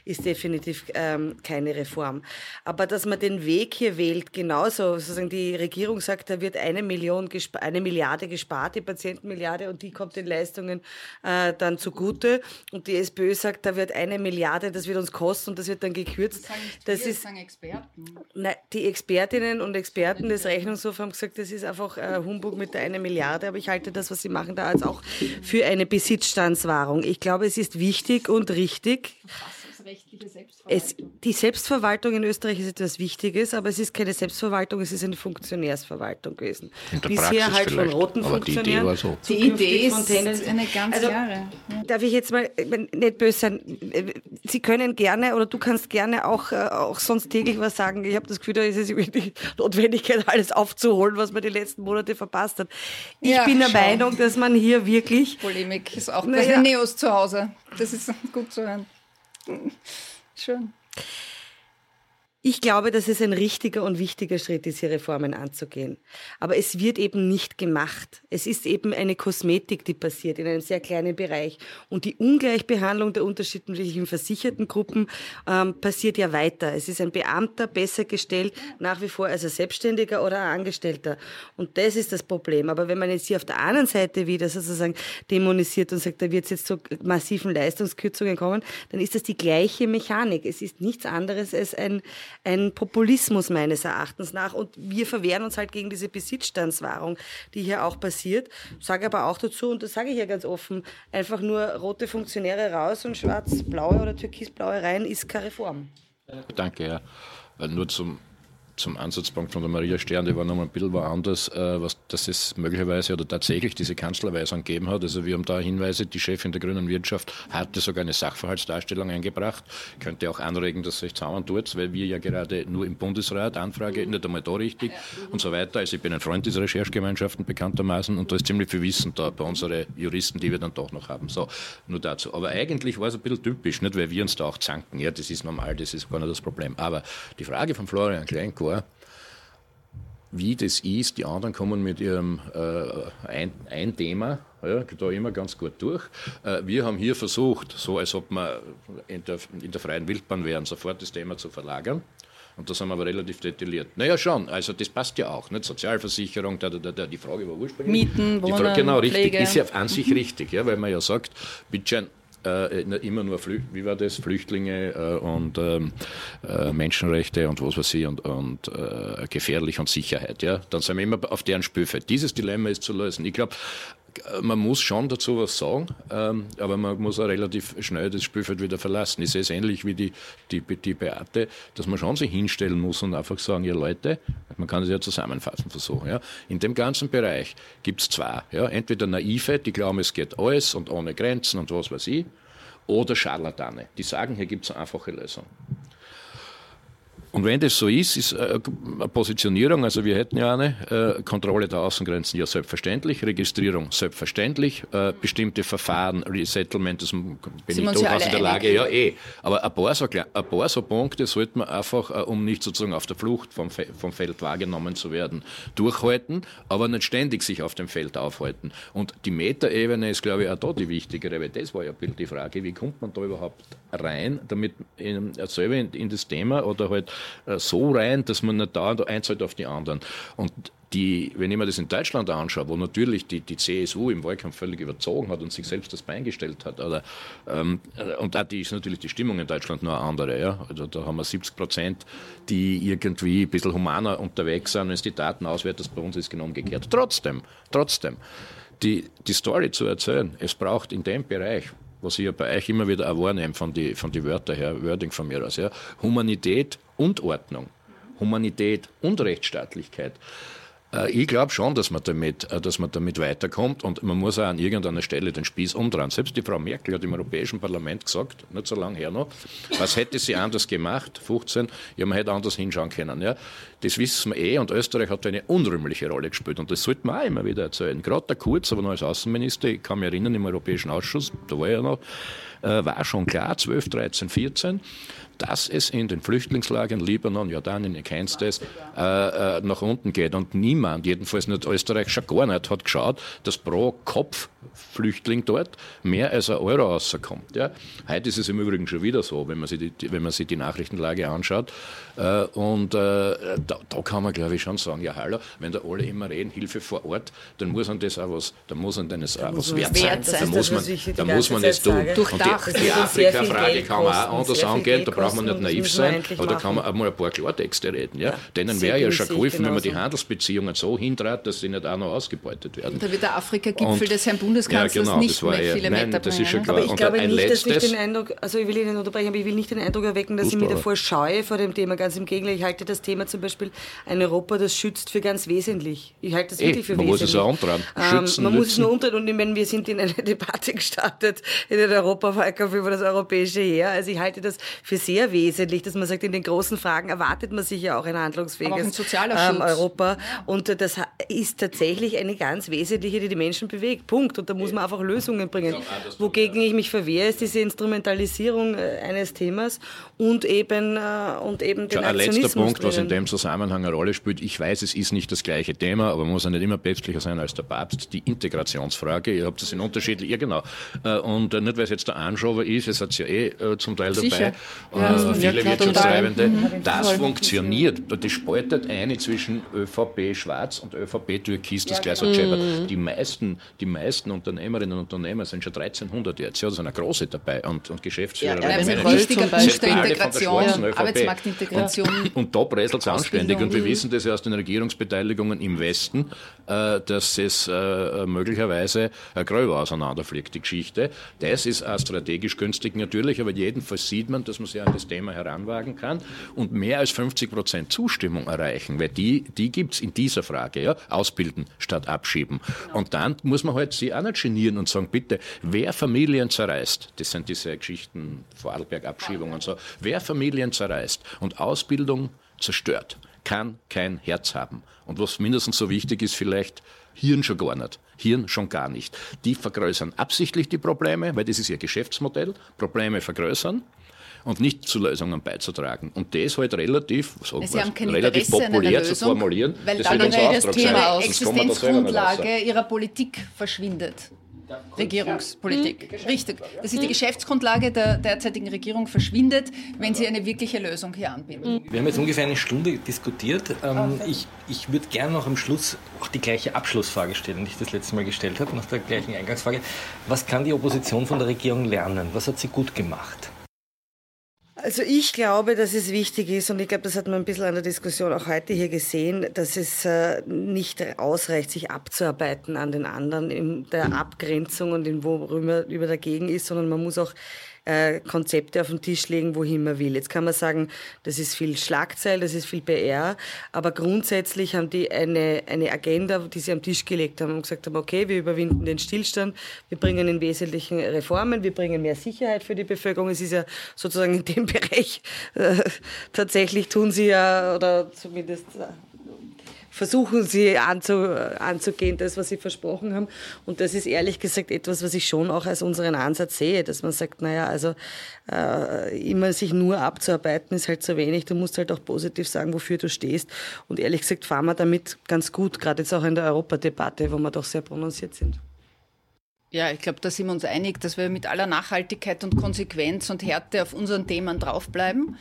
ist definitiv ähm, keine Reform. Aber dass man den Weg hier wählt, genauso, sozusagen die Regierung sagt, da wird eine Million, eine Milliarde gespart, die Patientenmilliarde, und die kommt den Leistungen äh, dann zugute. Und die SPÖ sagt, da wird eine Milliarde, das wird uns kosten und das wird dann gekürzt. Das ist Experten. Nein, die Expertinnen und Experten des Rechnungshofs haben gesagt, das ist einfach äh, Humbug mit der eine Milliarde, aber ich halte das, was sie machen, da als auch für eine Besitzstandswahrung. Ich glaube, es ist wichtig und richtig. Es, die Selbstverwaltung in Österreich ist etwas Wichtiges, aber es ist keine Selbstverwaltung, es ist eine Funktionärsverwaltung gewesen. In der Bisher Praxis halt von vielleicht, roten aber die Idee Funktionären. war so. Die Idee von ist eine ganz Also, klare. Darf ich jetzt mal nicht böse sein? Sie können gerne oder du kannst gerne auch, äh, auch sonst täglich was sagen. Ich habe das Gefühl, da ist es wirklich die Notwendigkeit, alles aufzuholen, was man die letzten Monate verpasst hat. Ich Ja, bin der schau. Meinung, dass man hier wirklich. Polemik ist auch bei Naja. den Neos zu Hause. Das ist gut zu hören. Schön. Ich glaube, dass es ein richtiger und wichtiger Schritt ist, hier Reformen anzugehen. Aber es wird eben nicht gemacht. Es ist eben eine Kosmetik, die passiert in einem sehr kleinen Bereich. Und die Ungleichbehandlung der unterschiedlichen versicherten Gruppen ähm, passiert ja weiter. Es ist ein Beamter besser gestellt nach wie vor als ein Selbstständiger oder ein Angestellter. Und das ist das Problem. Aber wenn man jetzt hier auf der anderen Seite wieder sozusagen dämonisiert und sagt, da wird es jetzt zu massiven Leistungskürzungen kommen, dann ist das die gleiche Mechanik. Es ist nichts anderes als ein ein Populismus meines Erachtens nach. Und wir verwehren uns halt gegen diese Besitzstandswahrung, die hier auch passiert. Sage aber auch dazu, und das sage ich ja ganz offen, einfach nur rote Funktionäre raus und schwarz-blaue oder türkisblaue rein ist keine Reform. Danke, ja. Nur zum zum Ansatzpunkt von der Maria Stern, die war noch ein bisschen woanders, äh, was, dass es möglicherweise oder tatsächlich diese Kanzlerweisung gegeben hat. Also wir haben da Hinweise, die Chefin der grünen Wirtschaft hatte sogar eine Sachverhaltsdarstellung eingebracht. Könnte auch anregen, dass sich zusammentut, weil wir ja gerade nur im Bundesrat Anfrage, nicht einmal da richtig und so weiter. Also ich bin ein Freund dieser Recherchegemeinschaften bekanntermaßen und da ist ziemlich viel Wissen da bei unseren Juristen, die wir dann doch noch haben. So, nur dazu. Aber eigentlich war es ein bisschen typisch, nicht, weil wir uns da auch zanken. Ja, das ist normal, das ist gar nicht das Problem. Aber die Frage von Florian Kleinko vor, wie das ist. Die anderen kommen mit ihrem äh, ein, ein, Thema ja, da immer ganz gut durch. Äh, wir haben hier versucht, so als ob wir in der, in der freien Wildbahn wären, sofort das Thema zu verlagern. Und das haben wir aber relativ detailliert. Naja, schon, also das passt ja auch. Nicht? Sozialversicherung, da, da, da, die Frage war ursprünglich. Mieten, Wohnen, Frage, Genau, richtig. Pflege. Ist ja an sich richtig, ja, weil man ja sagt, bitte äh, immer nur, Flü wie war das, Flüchtlinge äh, und ähm, äh, Menschenrechte und was weiß ich und, und äh, gefährlich und Sicherheit. Ja? Dann sind wir immer auf deren Spülfeld. Dieses Dilemma ist zu lösen. Ich glaube, man muss schon dazu was sagen, ähm, aber man muss auch relativ schnell das Spielfeld wieder verlassen. Ich sehe es ähnlich wie die, die, die Beate, dass man schon sich hinstellen muss und einfach sagen, ja Leute, man kann es ja zusammenfassen versuchen. Ja. In dem ganzen Bereich gibt es zwei. Ja. Entweder Naive, die glauben, es geht alles und ohne Grenzen und was weiß ich, oder Scharlatane, die sagen, hier gibt es eine einfache Lösung. Und wenn das so ist, ist äh, eine Positionierung, also wir hätten ja eine äh, Kontrolle der Außengrenzen, ja selbstverständlich, Registrierung selbstverständlich, äh, bestimmte Verfahren, Resettlement, das bin Sind ich durchaus in der Lage, ja eh. Aber ein paar, so, ein paar so Punkte sollte man einfach, um nicht sozusagen auf der Flucht vom, vom Feld wahrgenommen zu werden, durchhalten, aber nicht ständig sich auf dem Feld aufhalten. Und die Metaebene ist, glaube ich, auch da die wichtigere, weil das war ja die Frage, wie kommt man da überhaupt rein, damit in, selber in, in das Thema oder halt so rein, dass man nicht da einzahlt auf die anderen. Und die, wenn ich mir das in Deutschland anschaue, wo natürlich die, die CSU im Wahlkampf völlig überzogen hat und sich selbst das Bein gestellt hat, oder, ähm, und da ist natürlich die Stimmung in Deutschland noch eine andere. Ja? Also da haben wir 70 Prozent, die irgendwie ein bisschen humaner unterwegs sind, wenn es die Daten auswertet, bei uns ist genau umgekehrt. Trotzdem, trotzdem, die, die Story zu erzählen, es braucht in dem Bereich, was ich ja bei euch immer wieder auch wahrnehme von den von die Wörtern her, Wording von mir aus, ja, Humanität und Ordnung, Humanität und Rechtsstaatlichkeit. Äh, ich glaube schon, dass man, damit, äh, dass man damit weiterkommt und man muss auch an irgendeiner Stelle den Spieß umdrehen. Selbst die Frau Merkel hat im Europäischen Parlament gesagt, nicht so lange her noch, was hätte sie anders gemacht, 15, ja, man hätte anders hinschauen können. Ja. Das wissen wir eh und Österreich hat eine unrühmliche Rolle gespielt und das sollte man auch immer wieder erzählen. Gerade der Kurz, aber noch als Außenminister, ich kann mich erinnern, im Europäischen Ausschuss, da war er noch, äh, war schon klar, 12, 13, 14, dass es in den Flüchtlingslagern Libanon, Jordanien, ihr kennt das, äh, äh, nach unten geht. Und niemand, jedenfalls nicht Österreich schon gar nicht, hat geschaut, dass pro Kopf Flüchtling dort mehr als ein Euro rauskommt. Ja. Heute ist es im Übrigen schon wieder so, wenn man sich die, wenn man sich die Nachrichtenlage anschaut. Äh, und äh, da, da, kann man, glaube ich, schon sagen, ja hallo, wenn da alle immer reden, Hilfe vor Ort, dann muss man das auch was, dann muss man das auch was wert sein. Da muss man, da muss man es tun. Und die, die Afrika-Frage kann man auch anders angehen, da braucht man nicht naiv sein, aber da kann man auch mal ein paar Klartexte reden. Ja? Denen wäre ja schon geholfen, wenn man die Handelsbeziehungen so hintrat, dass sie nicht auch noch ausgebeutet werden. Da wird der Afrika-Gipfel des Herrn Bundeskanzlers ja, genau, nicht mehr viele nein, Meter das ist schon klar. Aber ich glaube nicht, letztes, dass ich den Eindruck, also ich will Ihnen unterbrechen, aber ich will nicht den Eindruck erwecken, dass ich mich davor scheue vor dem Thema. Ganz im Gegenteil, ich halte das Thema zum Beispiel ein Europa, das schützt, für ganz wesentlich. Ich halte das wirklich für man wesentlich. Man muss es auch umdrehen. Ähm, man muss es nur umdrehen und ich meine, wir sind in eine Debatte gestartet in den Europa, Wahlkampf über das europäische Heer. Also ich halte das für sehr wesentlich, dass man sagt, in den großen Fragen erwartet man sich ja auch ein handlungsfähiges ähm, Europa. Und das ist tatsächlich eine ganz wesentliche, die die Menschen bewegt. Punkt. Und da muss man einfach Lösungen bringen. Wogegen ich mich verwehre, ist diese Instrumentalisierung äh, eines Themas und eben, äh, und eben den Schau, Ein letzter Punkt, was in dem Zusammenhang eine Rolle spielt. Ich weiß, es ist nicht das gleiche Thema, aber man muss ja nicht immer päpstlicher sein als der Papst. Die Integrationsfrage. Ihr habt das in unterschiedlichen, ja genau. Äh, und nicht, weil es jetzt der Anschober ist, es hat ja eh zum Teil Sicher. dabei, ja, viele ja, Wirtschaftstreibende. Mhm. Das funktioniert. Das spaltet eine zwischen ÖVP Schwarz und ÖVP Türkis, das ja, gleich so mhm. Die meisten, die meisten Unternehmerinnen und Unternehmer sind schon 1300 jetzt. Ja, da sind eine große dabei und, und Geschäftsführer. Ja, ja, ein wichtiger Punkt Integration, Arbeitsmarktintegration. Und, und da präselt es anständig. Und wir wissen das ja aus den Regierungsbeteiligungen im Westen, äh, dass es äh, möglicherweise äh, gröber auseinanderfliegt, die Geschichte. Das ist auch strategisch günstig natürlich, aber jedenfalls sieht man, dass man sich an das Thema heranwagen kann und mehr als 50 Prozent Zustimmung erreichen, weil die, die gibt es in dieser Frage, ja, ausbilden statt abschieben. Genau. Und dann muss man halt sie auch nicht genieren und sagen, bitte, wer Familien zerreißt, das sind diese Geschichten, Vorarlberg-Abschiebung und so, wer Familien zerreißt und Ausbildung zerstört, kann kein Herz haben. Und was mindestens so wichtig ist, vielleicht Hirn schon gar nicht. Hirn schon gar nicht. Die vergrößern absichtlich die Probleme, weil das ist ihr Geschäftsmodell. Probleme vergrößern und nicht zu Lösungen beizutragen. Und das halt relativ, haben kein relativ populär Lösung, zu formulieren. Weil dann das Thema Existenzgrundlage ihrer Politik verschwindet. Regierungspolitik. Ja. Richtig. Das ist die Geschäftsgrundlage der derzeitigen Regierung verschwindet, wenn sie eine wirkliche Lösung hier anbieten. Wir haben jetzt ungefähr eine Stunde diskutiert. Ähm, ich ich würde gerne noch am Schluss auch die gleiche Abschlussfrage stellen, die ich das letzte Mal gestellt habe, nach der gleichen Eingangsfrage. Was kann die Opposition von der Regierung lernen? Was hat sie gut gemacht? Also ich glaube, dass es wichtig ist, und ich glaube, das hat man ein bisschen an der Diskussion auch heute hier gesehen, dass es äh, nicht ausreicht, sich abzuarbeiten an den anderen in der Abgrenzung und in worüber über dagegen ist, sondern man muss auch äh, Konzepte auf den Tisch legen, wohin man will. Jetzt kann man sagen, das ist viel Schlagzeil, das ist viel PR, aber grundsätzlich haben die eine, eine Agenda, die sie am Tisch gelegt haben und gesagt haben, okay, wir überwinden den Stillstand, wir bringen in wesentlichen Reformen, wir bringen mehr Sicherheit für die Bevölkerung. Es ist ja sozusagen in dem Bereich äh, tatsächlich tun sie ja, oder zumindest äh, versuchen sie anzu, anzugehen, das, was sie versprochen haben. Und das ist ehrlich gesagt etwas, was ich schon auch als unseren Ansatz sehe, dass man sagt, naja, also äh, immer sich nur abzuarbeiten ist halt zu wenig. Du musst halt auch positiv sagen, wofür du stehst. Und ehrlich gesagt fahren wir damit ganz gut, gerade jetzt auch in der Europadebatte, wo wir doch sehr prononciert sind. Ja, ich glaube, da sind wir uns einig, dass wir mit aller Nachhaltigkeit und Konsequenz und Härte auf unseren Themen draufbleiben,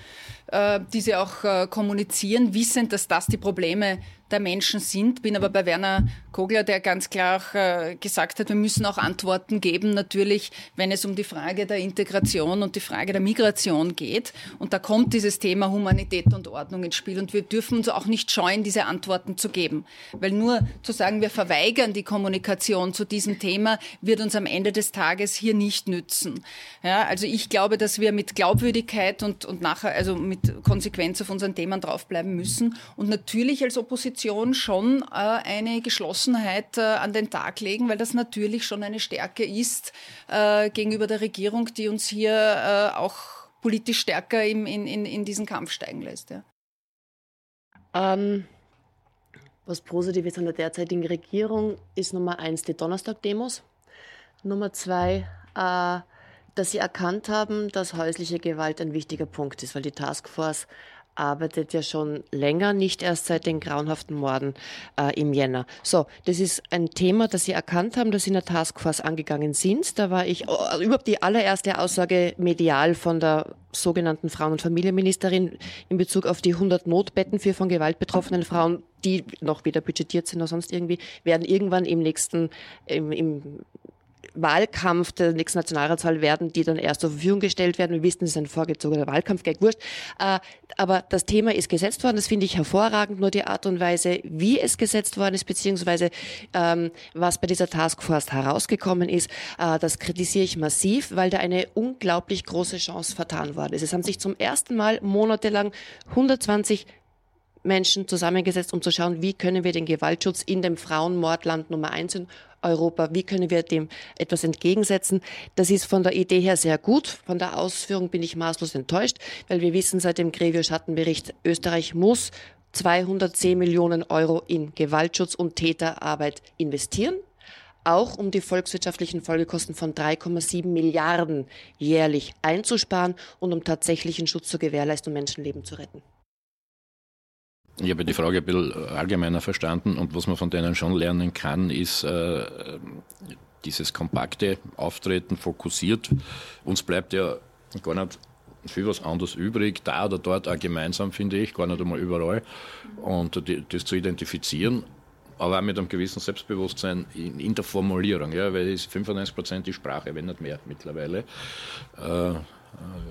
diese auch äh, kommunizieren, wissend, dass das die Probleme der Menschen sind. Bin aber bei Werner Kogler, der ganz klar auch, äh, gesagt hat, wir müssen auch Antworten geben, natürlich, wenn es um die Frage der Integration und die Frage der Migration geht. Und da kommt dieses Thema Humanität und Ordnung ins Spiel. Und wir dürfen uns auch nicht scheuen, diese Antworten zu geben. Weil nur zu sagen, wir verweigern die Kommunikation zu diesem Thema, wird uns am Ende des Tages hier nicht nützen. Ja, also ich glaube, dass wir mit Glaubwürdigkeit und, und nachher, also mit Konsequenz auf unseren Themen draufbleiben müssen. Und natürlich als Opposition Opposition schon äh, eine Geschlossenheit äh, an den Tag legen, weil das natürlich schon eine Stärke ist äh, gegenüber der Regierung, die uns hier äh, auch politisch stärker im, in, in, in diesen Kampf steigen lässt. Ja. Ähm, was positiv ist an der derzeitigen Regierung ist Nummer eins die Donnerstag-Demos. Nummer zwei, äh, dass sie erkannt haben, dass häusliche Gewalt ein wichtiger Punkt ist, weil die Taskforce arbeitet ja schon länger, nicht erst seit den grauenhaften Morden äh, im Jänner. So, das ist ein Thema, das Sie erkannt haben, dass Sie in der Taskforce angegangen sind. Da war ich, also überhaupt die allererste Aussage medial von der sogenannten Frauen- und Familienministerin in Bezug auf die 100 Notbetten für von Gewalt betroffenen Frauen, die noch weder budgetiert sind oder sonst irgendwie, werden irgendwann im nächsten, im, im Wahlkampf der nächsten Nationalratswahl werden die dann erst zur Verfügung gestellt werden. Wir wissen, es ist ein vorgezogener Wahlkampf, gleich wurscht. Äh, aber das Thema ist gesetzt worden, das finde ich hervorragend, nur die Art und Weise, wie es gesetzt worden ist, beziehungsweise ähm, was bei dieser Taskforce herausgekommen ist, äh, das kritisiere ich massiv, weil da eine unglaublich große Chance vertan worden ist. Es haben sich zum ersten Mal monatelang 120 Menschen zusammengesetzt, um zu schauen, wie können wir den Gewaltschutz in dem Frauenmordland Nummer eins in Europa, wie können wir dem etwas entgegensetzen. Das ist von der Idee her sehr gut. Von der Ausführung bin ich maßlos enttäuscht, weil wir wissen seit dem Grevio-Schattenbericht, Österreich muss 210 Millionen Euro in Gewaltschutz und Täterarbeit investieren auch um die volkswirtschaftlichen Folgekosten von 3,7 Milliarden jährlich einzusparen und um tatsächlichen Schutz zur Gewährleistung Menschenleben zu retten. Ich habe die Frage ein bisschen allgemeiner verstanden und was man von denen schon lernen kann, ist äh, dieses kompakte Auftreten, fokussiert. Uns bleibt ja gar nicht viel was anderes übrig, da oder dort auch gemeinsam, finde ich, gar nicht einmal überall. Und das zu identifizieren, aber auch mit einem gewissen Selbstbewusstsein in, in der Formulierung, ja, weil es 95 Prozent die Sprache, wenn nicht mehr mittlerweile. Äh,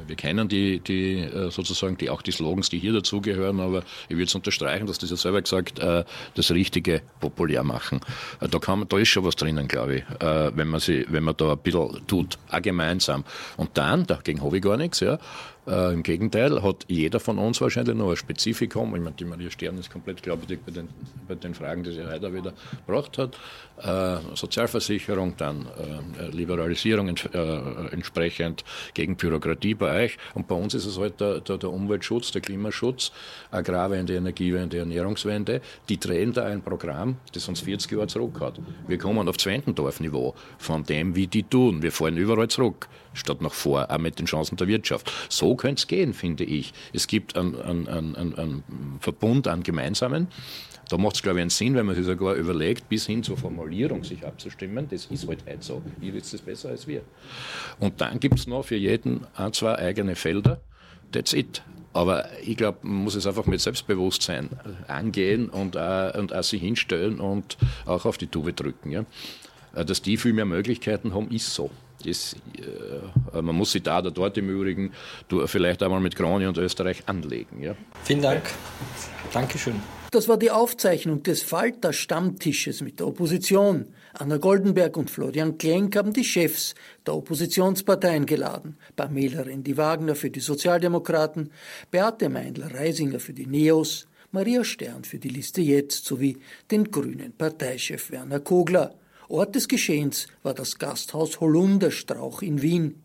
wir kennen die, die äh, sozusagen die, auch die Slogans, die hier dazugehören, aber ich würde es unterstreichen, dass das ja selber gesagt, äh, das Richtige populär machen. Da, kann, da ist schon was drinnen, glaube ich, wenn man, sie, wenn man da ein bisschen tut, auch gemeinsam. Und dann, dagegen habe ich gar nichts, ja, äh, Im Gegenteil, hat jeder von uns wahrscheinlich noch ein Spezifikum. Ich meine, die Maria Stern ist komplett glaubwürdig bei den, bei den Fragen, die sie heute wieder gebracht hat. Äh, Sozialversicherung, dann äh, Liberalisierung ents äh, entsprechend gegen Bürokratie bei euch. Und bei uns ist es halt der, der, der Umweltschutz, der Klimaschutz, Agrarwende, Energiewende, Ernährungswende. Die drehen da ein Programm, das uns 40 Jahre zurück hat. Wir kommen auf Zwentendorf-Niveau von dem, wie die tun. Wir fallen überall zurück, statt nach vor, auch mit den Chancen der Wirtschaft. So könnte es gehen, finde ich. Es gibt einen, einen, einen, einen Verbund an Gemeinsamen. Da macht es, glaube ich, einen Sinn, wenn man sich sogar überlegt, bis hin zur Formulierung sich abzustimmen. Das ist halt heute so. Ihr wisst es besser als wir. Und dann gibt es noch für jeden ein, zwei eigene Felder. That's it. Aber ich glaube, man muss es einfach mit Selbstbewusstsein angehen und auch, und auch sich hinstellen und auch auf die Tube drücken. Ja. Dass die viel mehr Möglichkeiten haben, ist so. Das, äh, man muss sich da oder dort im Übrigen vielleicht einmal mit Krone und Österreich anlegen. Ja. Vielen Dank. Dankeschön. Das war die Aufzeichnung des Falter-Stammtisches mit der Opposition. Anna Goldenberg und Florian Klenk haben die Chefs der Oppositionsparteien geladen. Pamela Rendi-Wagner für die Sozialdemokraten, Beate Meindl-Reisinger für die Neos, Maria Stern für die Liste Jetzt sowie den grünen Parteichef Werner Kogler. Ort des Geschehens war das Gasthaus Holunderstrauch in Wien.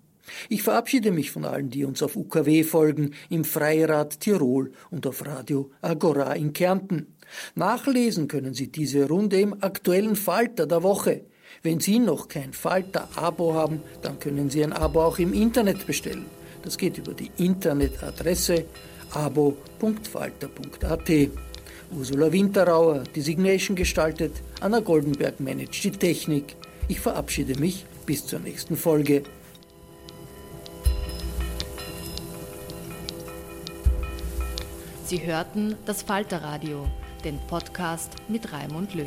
Ich verabschiede mich von allen, die uns auf UKW folgen, im Freirad Tirol und auf Radio Agora in Kärnten. Nachlesen können Sie diese Runde im aktuellen Falter der Woche. Wenn Sie noch kein Falter-Abo haben, dann können Sie ein Abo auch im Internet bestellen. Das geht über die Internetadresse abo.falter.at. Ursula Winterauer hat die Signation gestaltet, Anna Goldenberg managt die Technik. Ich verabschiede mich bis zur nächsten Folge. Sie hörten das Falterradio, den Podcast mit Raimund Löw.